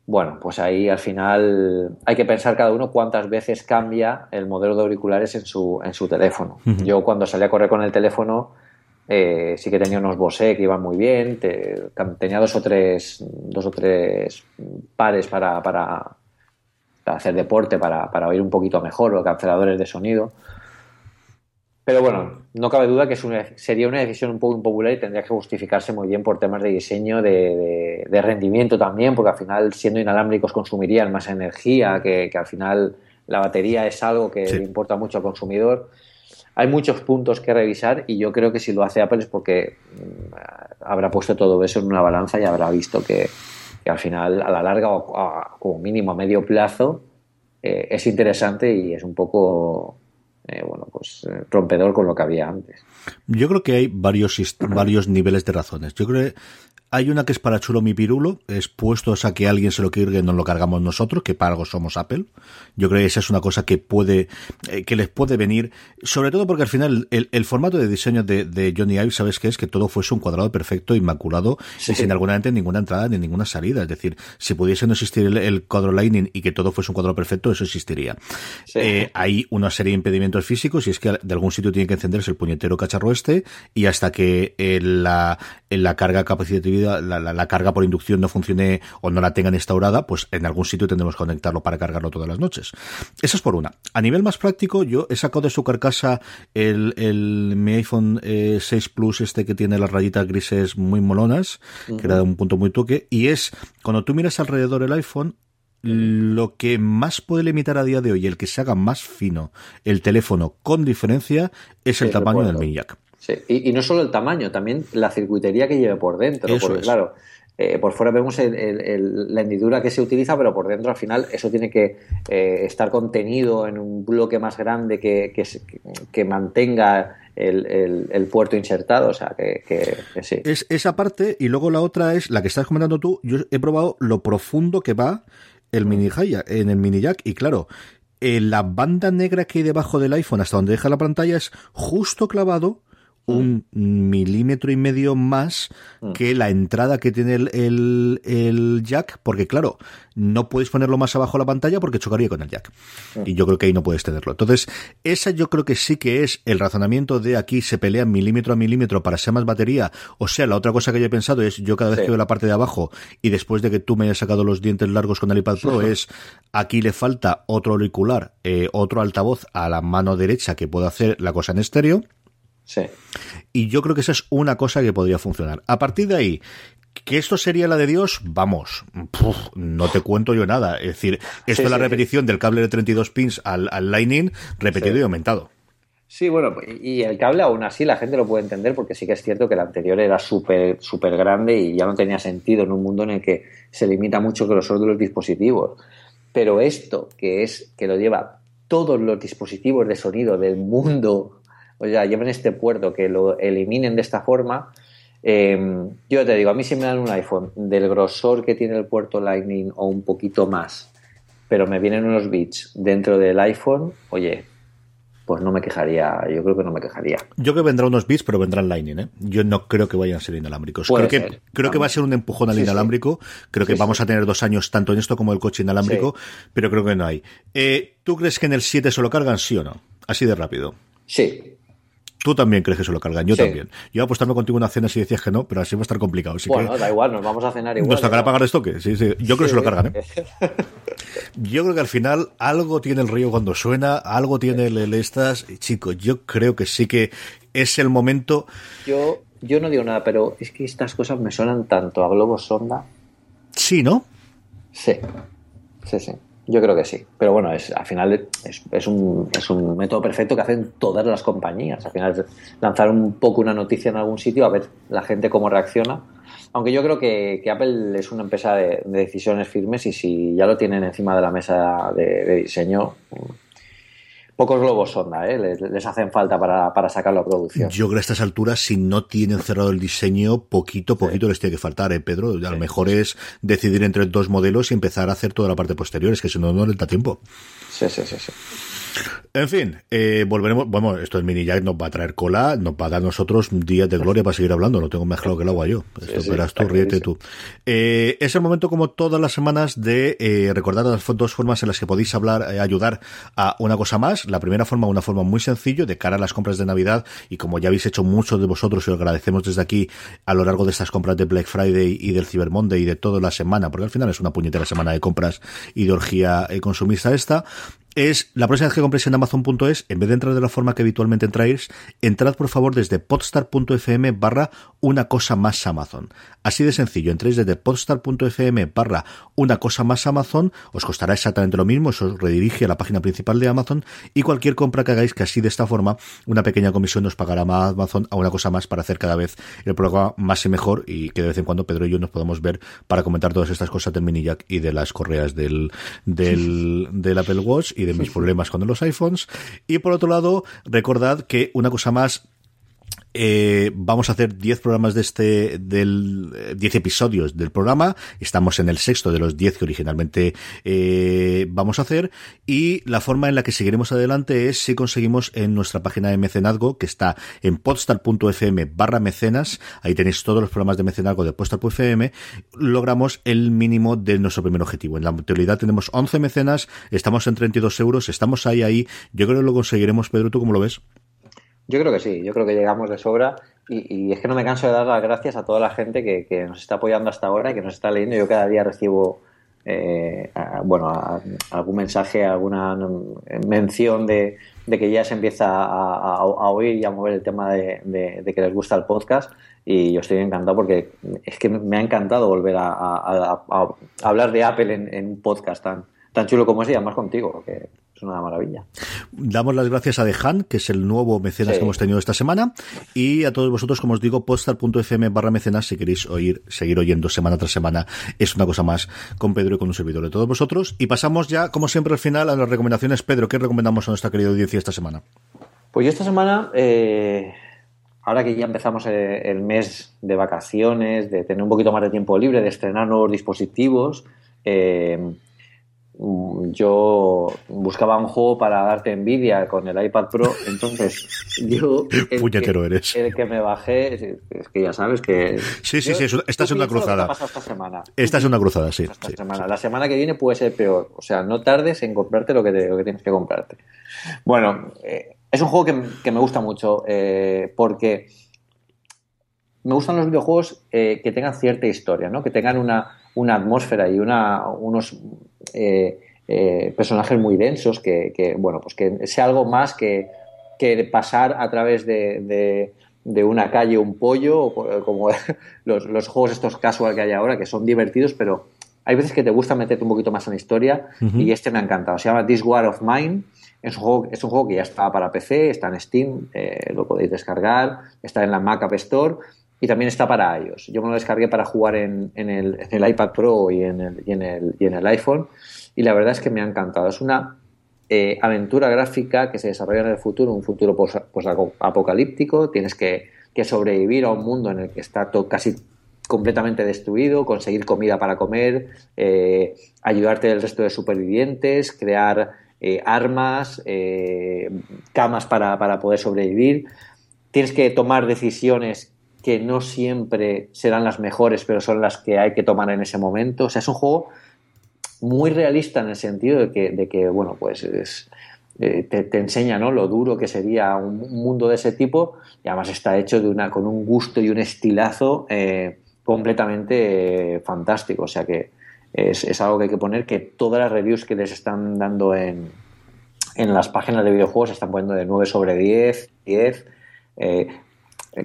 Bueno, pues ahí al final hay que pensar cada uno cuántas veces cambia el modelo de auriculares en su, en su teléfono. Yo cuando salí a correr con el teléfono eh, sí que tenía unos Bose que iban muy bien, tenía dos o tres, dos o tres pares para, para, hacer deporte, para, para, oír un poquito mejor, o canceladores de sonido. Pero bueno, no cabe duda que sería una decisión un poco impopular y tendría que justificarse muy bien por temas de diseño, de, rendimiento también, porque al final, siendo inalámbricos, consumirían más energía, que, al final la batería es algo que le importa mucho al consumidor. Hay muchos puntos que revisar y yo creo que si lo hace Apple es porque mm, habrá puesto todo eso en una balanza y habrá visto que, al final, a la larga o como mínimo a medio plazo, eh, es interesante y es un poco eh, bueno, pues eh, rompedor con lo que había antes. Yo creo que hay varios, varios niveles de razones. Yo creo que hay una que es para chulo mi pirulo, es puestos a que alguien se lo y nos lo cargamos nosotros, que para algo somos Apple. Yo creo que esa es una cosa que puede, eh, que les puede venir, sobre todo porque al final el, formato de diseño de, Johnny Ive, ¿sabes qué es? Que todo fuese un cuadrado perfecto, inmaculado, y sin alguna ninguna entrada ni ninguna salida. Es decir, si pudiese no existir el, cuadro Lightning y que todo fuese un cuadro perfecto, eso existiría. Eh, hay una serie de impedimentos físicos y es que de algún sitio tiene que encenderse el puñetero cacharro este y hasta que la, la carga capacitiva la, carga por inducción no funcione o no la tengan instaurada, pues en algún sitio tendremos que conectarlo para cargarlo todas las noches. Eso es por una. A nivel más práctico, yo he sacado de su carcasa el, el mi iPhone 6 eh, Plus este que tiene las rayitas grises muy molonas, que era un punto muy toque, y es, cuando tú miras alrededor el iPhone, lo que más puede limitar a día de hoy, el que se haga más fino el teléfono con diferencia, es el tamaño del mini jack. Y, no solo el tamaño, también la circuitería que lleva por dentro. porque, claro, eh, por fuera vemos la hendidura que se utiliza, pero por dentro al final eso tiene que eh, estar contenido en un bloque más grande que, que, mantenga el, puerto insertado. O sea, que, sí. Es esa parte, y luego la otra es la que estás comentando tú. Yo he probado lo profundo que va el mini Jaya en el mini jack, y claro. la banda negra que hay debajo del iPhone hasta donde deja la pantalla es justo clavado un milímetro y medio más mm. que la entrada que tiene el, el, jack, porque claro, no puedes ponerlo más abajo la pantalla porque chocaría con el jack. Mm. Y yo creo que ahí no puedes tenerlo. Entonces, esa yo creo que sí que es el razonamiento de aquí se pelea milímetro a milímetro para ser más batería. O sea, la otra cosa que yo he pensado es, yo cada vez que veo la parte de abajo y después de que tú me hayas sacado los dientes largos con el iPad Pro, [LAUGHS] es aquí le falta otro auricular, eh, otro altavoz a la mano derecha que pueda hacer la cosa en estéreo Sí. Y yo creo que esa es una cosa que podría funcionar. A partir de ahí, ¿Que esto sería la de Dios? Vamos, no te cuento yo nada. Es decir, esto es la repetición del cable de 32 pins al, Lightning repetido y aumentado. Sí, bueno, y el cable aún así la gente lo puede entender porque sí que es cierto que el anterior era súper súper grande y ya no tenía sentido en un mundo en el que se limita mucho el grosor de los dispositivos. Pero esto, que es que lo lleva todos los dispositivos de sonido del mundo o sea, lleven este puerto, que lo eliminen de esta forma, Eh, yo te digo, a mí si me dan un iPhone del grosor que tiene el puerto Lightning o un poquito más, pero me vienen unos bits dentro del iPhone, oye, pues no me quejaría, yo creo que no me quejaría. Yo creo que vendrá unos bits, pero vendrán Lightning, ¿eh? Yo no creo que vayan a ser inalámbricos. Puede creo que, creo que va a ser un empujón al Sí, inalámbrico. Creo que Sí, vamos a tener dos años tanto en esto como el coche inalámbrico, pero creo que no hay. Eh, ¿Tú crees que en el 7 se lo cargan, sí o no? Así de rápido. Sí, Tú también crees que se lo cargan, yo Sí. también. Yo iba a apostarme contigo una cena si decías que no, pero así va a estar complicado. Así bueno, que da igual, nos vamos a cenar igual. nos tocará pagar esto que sí, sí. Yo creo que se lo cargan, ¿eh? [LAUGHS] Yo creo que al final algo tiene el río cuando suena, algo tiene el, el estas. Chicos, yo creo que sí que es el momento. Yo, yo no digo nada, pero es que estas cosas me suenan tanto a Globo Sonda. Sí, ¿no? Sí, sí, sí. Yo creo que sí. Pero bueno, es, al final es, es un, es un método perfecto que hacen todas las compañías. Al final lanzar un poco una noticia en algún sitio, a ver la gente cómo reacciona. Aunque yo creo que, que Apple es una empresa de, de decisiones firmes y si ya lo tienen encima de la mesa de diseño, pocos globos sonda, ¿eh? les, les hacen falta para, para sacarlo a producción. Yo creo que a estas alturas, si no tienen cerrado el diseño, poquito, poquito les tiene que faltar, ¿eh, Pedro? A lo mejor es decidir entre dos modelos y empezar a hacer toda la parte posterior, es que si no, no les da tiempo. Sí, sí, sí, sí. En fin, eh, volveremos. Bueno, esto del mini jack nos va a traer cola, nos va a dar nosotros días de gloria para seguir hablando. Lo tengo más claro que el agua yo. Esto sí, verás tú, ríete tú. Eh, es el momento, como todas las semanas, de eh, recordar las dos formas en las que podéis hablar, eh, ayudar a una cosa más. La primera forma, una forma muy sencillo, de cara a las compras de Navidad. Y como ya habéis hecho muchos de vosotros, y os agradecemos desde aquí a lo largo de estas compras de Black Friday y del Cyber Monday y de toda la semana, porque al final es una puñetera semana de compras y de orgía eh, consumista esta es la próxima vez que compréis en Amazon.es, en vez de entrar de la forma que habitualmente entráis, entrad por favor desde podstar.fm barra una cosa más Amazon. Así de sencillo, entréis desde podstar.fm barra una cosa más Amazon, os costará exactamente lo mismo, eso os redirige a la página principal de Amazon y cualquier compra que hagáis que así de esta forma, una pequeña comisión nos pagará más Amazon a una cosa más para hacer cada vez el programa más y mejor y que de vez en cuando Pedro y yo nos podamos ver para comentar todas estas cosas del mini jack y de las correas del, del, del Apple Watch y de mis [LAUGHS] problemas con los iPhones. Y por otro lado, recordad que una cosa más eh, vamos a hacer 10 programas de este, del, eh, 10 episodios del programa. Estamos en el sexto de los 10 que originalmente eh, vamos a hacer. Y la forma en la que seguiremos adelante es si conseguimos en nuestra página de mecenazgo, que está en podstar.fm barra mecenas. Ahí tenéis todos los programas de mecenazgo de podstar.fm. Logramos el mínimo de nuestro primer objetivo. En la actualidad tenemos 11 mecenas, estamos en 32 euros, estamos ahí, ahí. Yo creo que lo conseguiremos, Pedro, ¿tú cómo lo ves? Yo creo que sí, yo creo que llegamos de sobra y, y es que no me canso de dar las gracias a toda la gente que, que nos está apoyando hasta ahora y que nos está leyendo. Yo cada día recibo, eh, bueno, algún mensaje, alguna mención de, de que ya se empieza a, oír y a mover el tema de, de- que les gusta el podcast y yo estoy encantado porque es que me ha encantado volver a, hablar de Apple en un podcast tan, tan chulo como ese y además contigo, que es una maravilla. Damos las gracias a Dejan, que es el nuevo mecenas Sí. que hemos tenido esta semana, y a todos vosotros, como os digo, postar.fm barra mecenas, si queréis oír, seguir oyendo semana tras semana, es una cosa más con Pedro y con un servidor de todos vosotros. Y pasamos ya, como siempre, al final a las recomendaciones. Pedro, ¿qué recomendamos a nuestra querida audiencia esta semana? Pues yo esta semana, eh, ahora que ya empezamos eh, el mes de vacaciones, de tener un poquito más de tiempo libre, de estrenar nuevos dispositivos, eh, yo buscaba un juego para darte envidia con el iPad Pro, entonces [LAUGHS] yo... el [LAUGHS] Puñetero que- eres. El que me bajé, es, es que ya sabes que... Sí, sí, yo- sí, esta es una cruzada. ha pasado esta semana. Esta es una cruzada, sí. Esta sí, semana. sí. La semana que viene puede ser peor. O sea, no tardes en comprarte lo que, te- lo que tienes que comprarte. Bueno, eh, es un juego que, que me gusta mucho eh, porque me gustan los videojuegos eh, que tengan cierta historia, ¿no? Que tengan una, una atmósfera y una, unos eh, eh, personajes muy densos que, que, bueno, pues que sea algo más que, que pasar a través de, de- de una calle un pollo, o como [LAUGHS] los, los juegos estos casual que hay ahora, que son divertidos, pero hay veces que te gusta meterte un poquito más en la historia y este me ha encantado. Se llama This War of Mine. Es un juego, es un juego que ya está para PC, está en Steam, eh, lo podéis descargar, está en la Mac App Store y también está para iOS. Yo me lo descargué para jugar en, en el, en el iPad Pro y en el, y, en el, y en el iPhone y la verdad es que me ha encantado. Es una eh, aventura gráfica que se desarrolla en el futuro, un futuro posapocalíptico. Tienes que que sobrevivir a un mundo en el que está todo casi completamente destruido, conseguir comida para comer, eh, ayudarte del resto de supervivientes, crear eh, armas, camas para, para poder sobrevivir. Tienes que tomar decisiones que no siempre serán las mejores, pero son las que hay que tomar en ese momento. O sea, es un juego muy realista en el sentido de que, de que bueno, pues te, te, enseña ¿no? lo duro que sería un mundo de ese tipo y además está hecho de una, con un gusto y un estilazo eh, completamente eh, fantástico. O sea que es, es, algo que hay que poner, que todas las reviews que les están dando en, en las páginas de videojuegos están poniendo de 9 sobre 10, 10. Eh,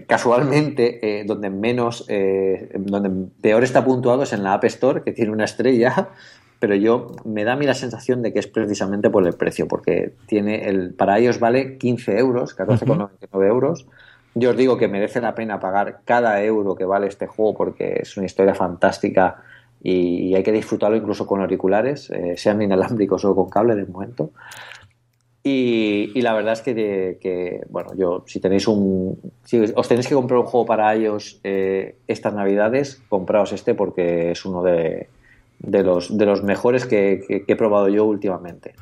casualmente, eh, donde menos, eh, donde peor está puntuado es en la App Store, que tiene una estrella, [LAUGHS] pero yo me da a mí la sensación de que es precisamente por el precio, porque tiene el, para ellos vale 15 euros, 14,99 euros yo os digo que merece la pena pagar cada euro que vale este juego porque es una historia fantástica y, hay que disfrutarlo incluso con auriculares, eh, sean inalámbricos o con cable de momento. Y, la verdad es que, que, bueno, yo, si tenéis un. Si os tenéis que comprar un juego para ellos eh, estas navidades, compraos este porque es uno de, de, los, de los mejores que he probado yo últimamente.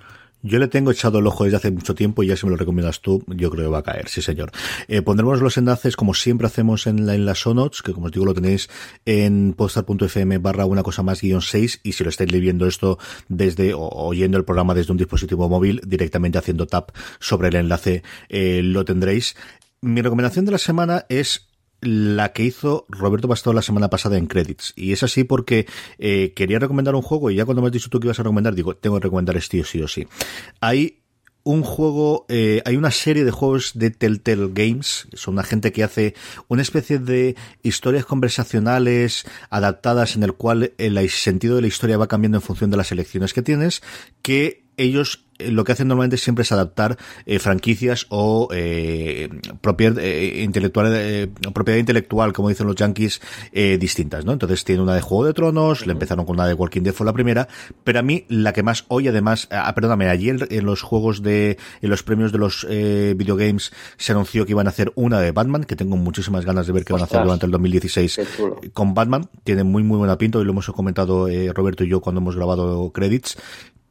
Yo le tengo echado el ojo desde hace mucho tiempo y ya si me lo recomiendas tú, yo creo que va a caer, sí señor. Eh, pondremos los enlaces como siempre hacemos en, la, en las sonots, que como os digo lo tenéis en postar.fm barra una cosa más guion 6 y si lo estáis leyendo esto desde o oyendo el programa desde un dispositivo móvil, directamente haciendo tap sobre el enlace eh, lo tendréis. Mi recomendación de la semana es la que hizo Roberto Pastor la semana pasada en Credits. Y es así porque eh, quería recomendar un juego y ya cuando me has dicho tú que ibas a recomendar, digo, tengo que recomendar este sí o sí. Hay un juego, eh, hay una serie de juegos de Telltale Games, son una gente que hace una especie de historias conversacionales adaptadas en el cual el sentido de la historia va cambiando en función de las elecciones que tienes, que ellos eh, lo que hacen normalmente siempre es adaptar eh, franquicias o eh, propiedad eh, intelectual, eh, propiedad intelectual, como dicen los yankees, distintas, ¿no? Entonces tiene una de Juego de Tronos, le empezaron con una de Walking Dead fue la primera, pero a mí la que más hoy además, ah, perdóname, ayer en los juegos de, en los premios de los videogames se anunció que iban a hacer una de Batman, que tengo muchísimas ganas de ver qué van a hacer durante el 2016 con Batman, tiene muy muy buena pinta, y lo hemos comentado Roberto y yo cuando hemos grabado credits,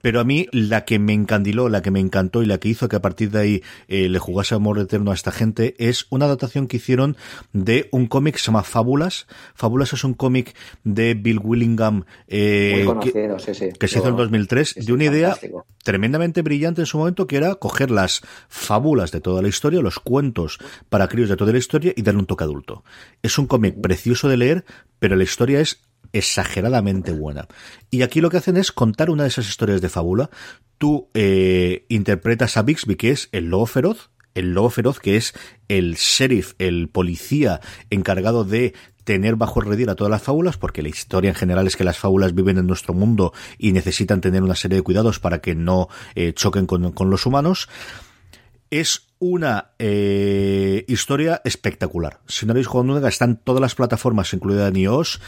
pero a mí la que me encandiló, la que me encantó y la que hizo que a partir de ahí eh, le jugase amor eterno a esta gente es una adaptación que hicieron de un cómic que se llama Fábulas. Fábulas es un cómic de Bill Willingham eh, conocido, que, sí, sí. que se hizo en 2003 de una idea tremendamente brillante en su momento que era coger las fábulas de toda la historia, los cuentos para críos de toda la historia y darle un toque adulto. Es un cómic precioso de leer, pero la historia es exageradamente buena. Y aquí lo que hacen es contar una de esas historias de fábula. Tú eh, interpretas a Bixby, que es el lobo feroz, el lobo feroz, que es el sheriff, el policía encargado de tener bajo el redil a todas las fábulas, porque la historia en general es que las fábulas viven en nuestro mundo y necesitan tener una serie de cuidados para que no eh, choquen con, con, los humanos. Es una eh, historia espectacular. Si no habéis jugado nunca, están todas las plataformas, incluida en iOS,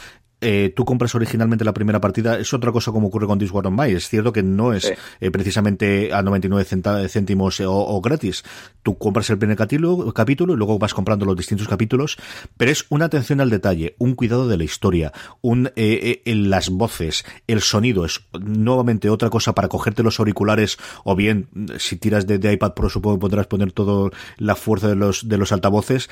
eh, tú compras originalmente la primera partida, es otra cosa como ocurre con This War on My. Es cierto que no es sí. eh, precisamente a 99 céntimos o, o, gratis. Tú compras el primer capítulo, capítulo y luego vas comprando los distintos capítulos, pero es una atención al detalle, un cuidado de la historia, un eh, eh, las voces, el sonido es nuevamente otra cosa para cogerte los auriculares o bien si tiras de, de iPad Pro supongo que podrás poner toda la fuerza de los de los altavoces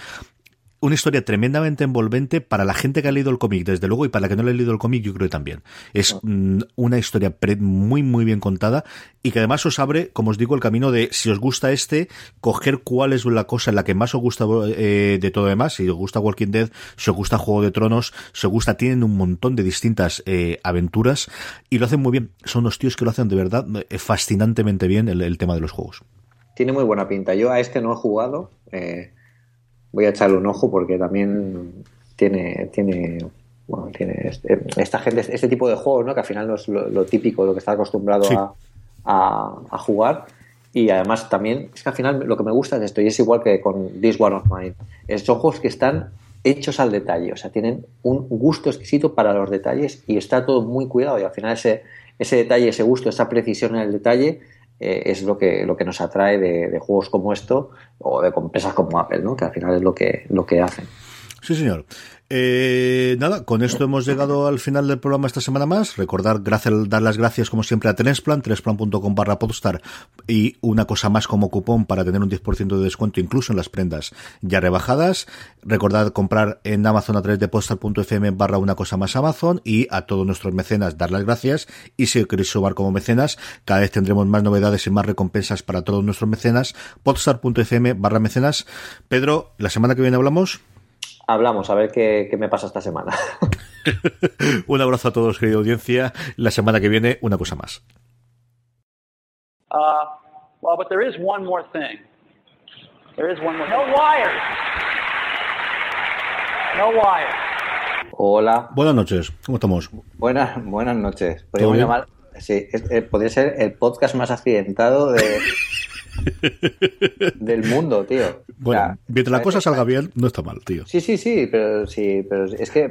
una historia tremendamente envolvente para la gente que ha leído el cómic, desde luego, y para la que no le ha leído el cómic, yo creo que también. Es mm, una historia muy, muy bien contada y que además os abre, como os digo, el camino de, si os gusta este, coger cuál es la cosa en la que más os gusta eh, de todo demás. Si os gusta Walking Dead, si os gusta Juego de Tronos, si os gusta, tienen un montón de distintas eh, aventuras y lo hacen muy bien. Son los tíos que lo hacen de verdad eh, fascinantemente bien el, el, tema de los juegos. Tiene muy buena pinta. Yo a este no he jugado. Eh voy a echarle un ojo porque también tiene, tiene, bueno, tiene este, esta gente, este tipo de juegos, ¿no? Que al final no es lo, lo típico, lo que está acostumbrado sí. a, a, a, jugar. Y además también, es que al final lo que me gusta es esto, y es igual que con This One of Mine. Son juegos que están hechos al detalle, o sea, tienen un gusto exquisito para los detalles y está todo muy cuidado. Y al final ese, ese detalle, ese gusto, esa precisión en el detalle eh, es lo que, lo que nos atrae de, de, juegos como esto o de empresas como Apple, ¿no? que al final es lo que, lo que hacen. Sí, señor. Eh, nada, con esto hemos llegado al final del programa esta semana más. Recordar, gracias, dar las gracias como siempre a Tenesplan, tenesplan.com barra podstar y una cosa más como cupón para tener un 10% de descuento incluso en las prendas ya rebajadas. Recordad comprar en Amazon a través de postar.fm barra una cosa más Amazon y a todos nuestros mecenas dar las gracias y si queréis subar como mecenas, cada vez tendremos más novedades y más recompensas para todos nuestros mecenas. podstar.fm barra mecenas. Pedro, la semana que viene hablamos hablamos, a ver qué, qué me pasa esta semana. [LAUGHS] Un abrazo a todos, querida audiencia. La semana que viene, una cosa más. Uh, well, but there is one more thing. There is one more. No wires. No wires. Hola. Buenas noches. ¿Cómo estamos? Buenas, buenas noches. Podríamos llamar. Sí, es, eh, podría ser el podcast más accidentado de. [LAUGHS] del mundo, tío. Bueno, o sea, mientras la cosa salga bien, no está mal, tío. Sí, sí, sí, pero sí, pero es que,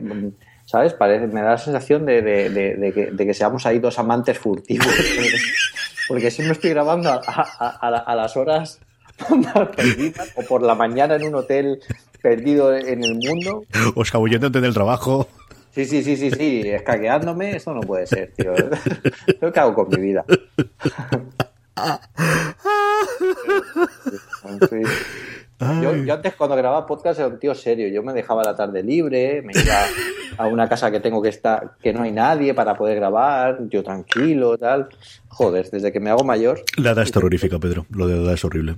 ¿sabes? Parece, me da la sensación de, de, de, de que, seamos ahí dos amantes furtivos. Porque, siempre estoy grabando a, a, a, a las horas perdidas o por la mañana en un hotel perdido en el mundo. O escabulléndote en el trabajo. Sí, sí, sí, sí, sí, escaqueándome, eso no puede ser, tío. ¿Qué hago con mi vida? Yo, yo, antes cuando grababa podcast era un tío serio, yo me dejaba la tarde libre, me iba a una casa que tengo que estar, que no hay nadie para poder grabar, yo tranquilo, tal. Joder, desde que me hago mayor. La edad es terrorífica, Pedro, lo de la edad es horrible.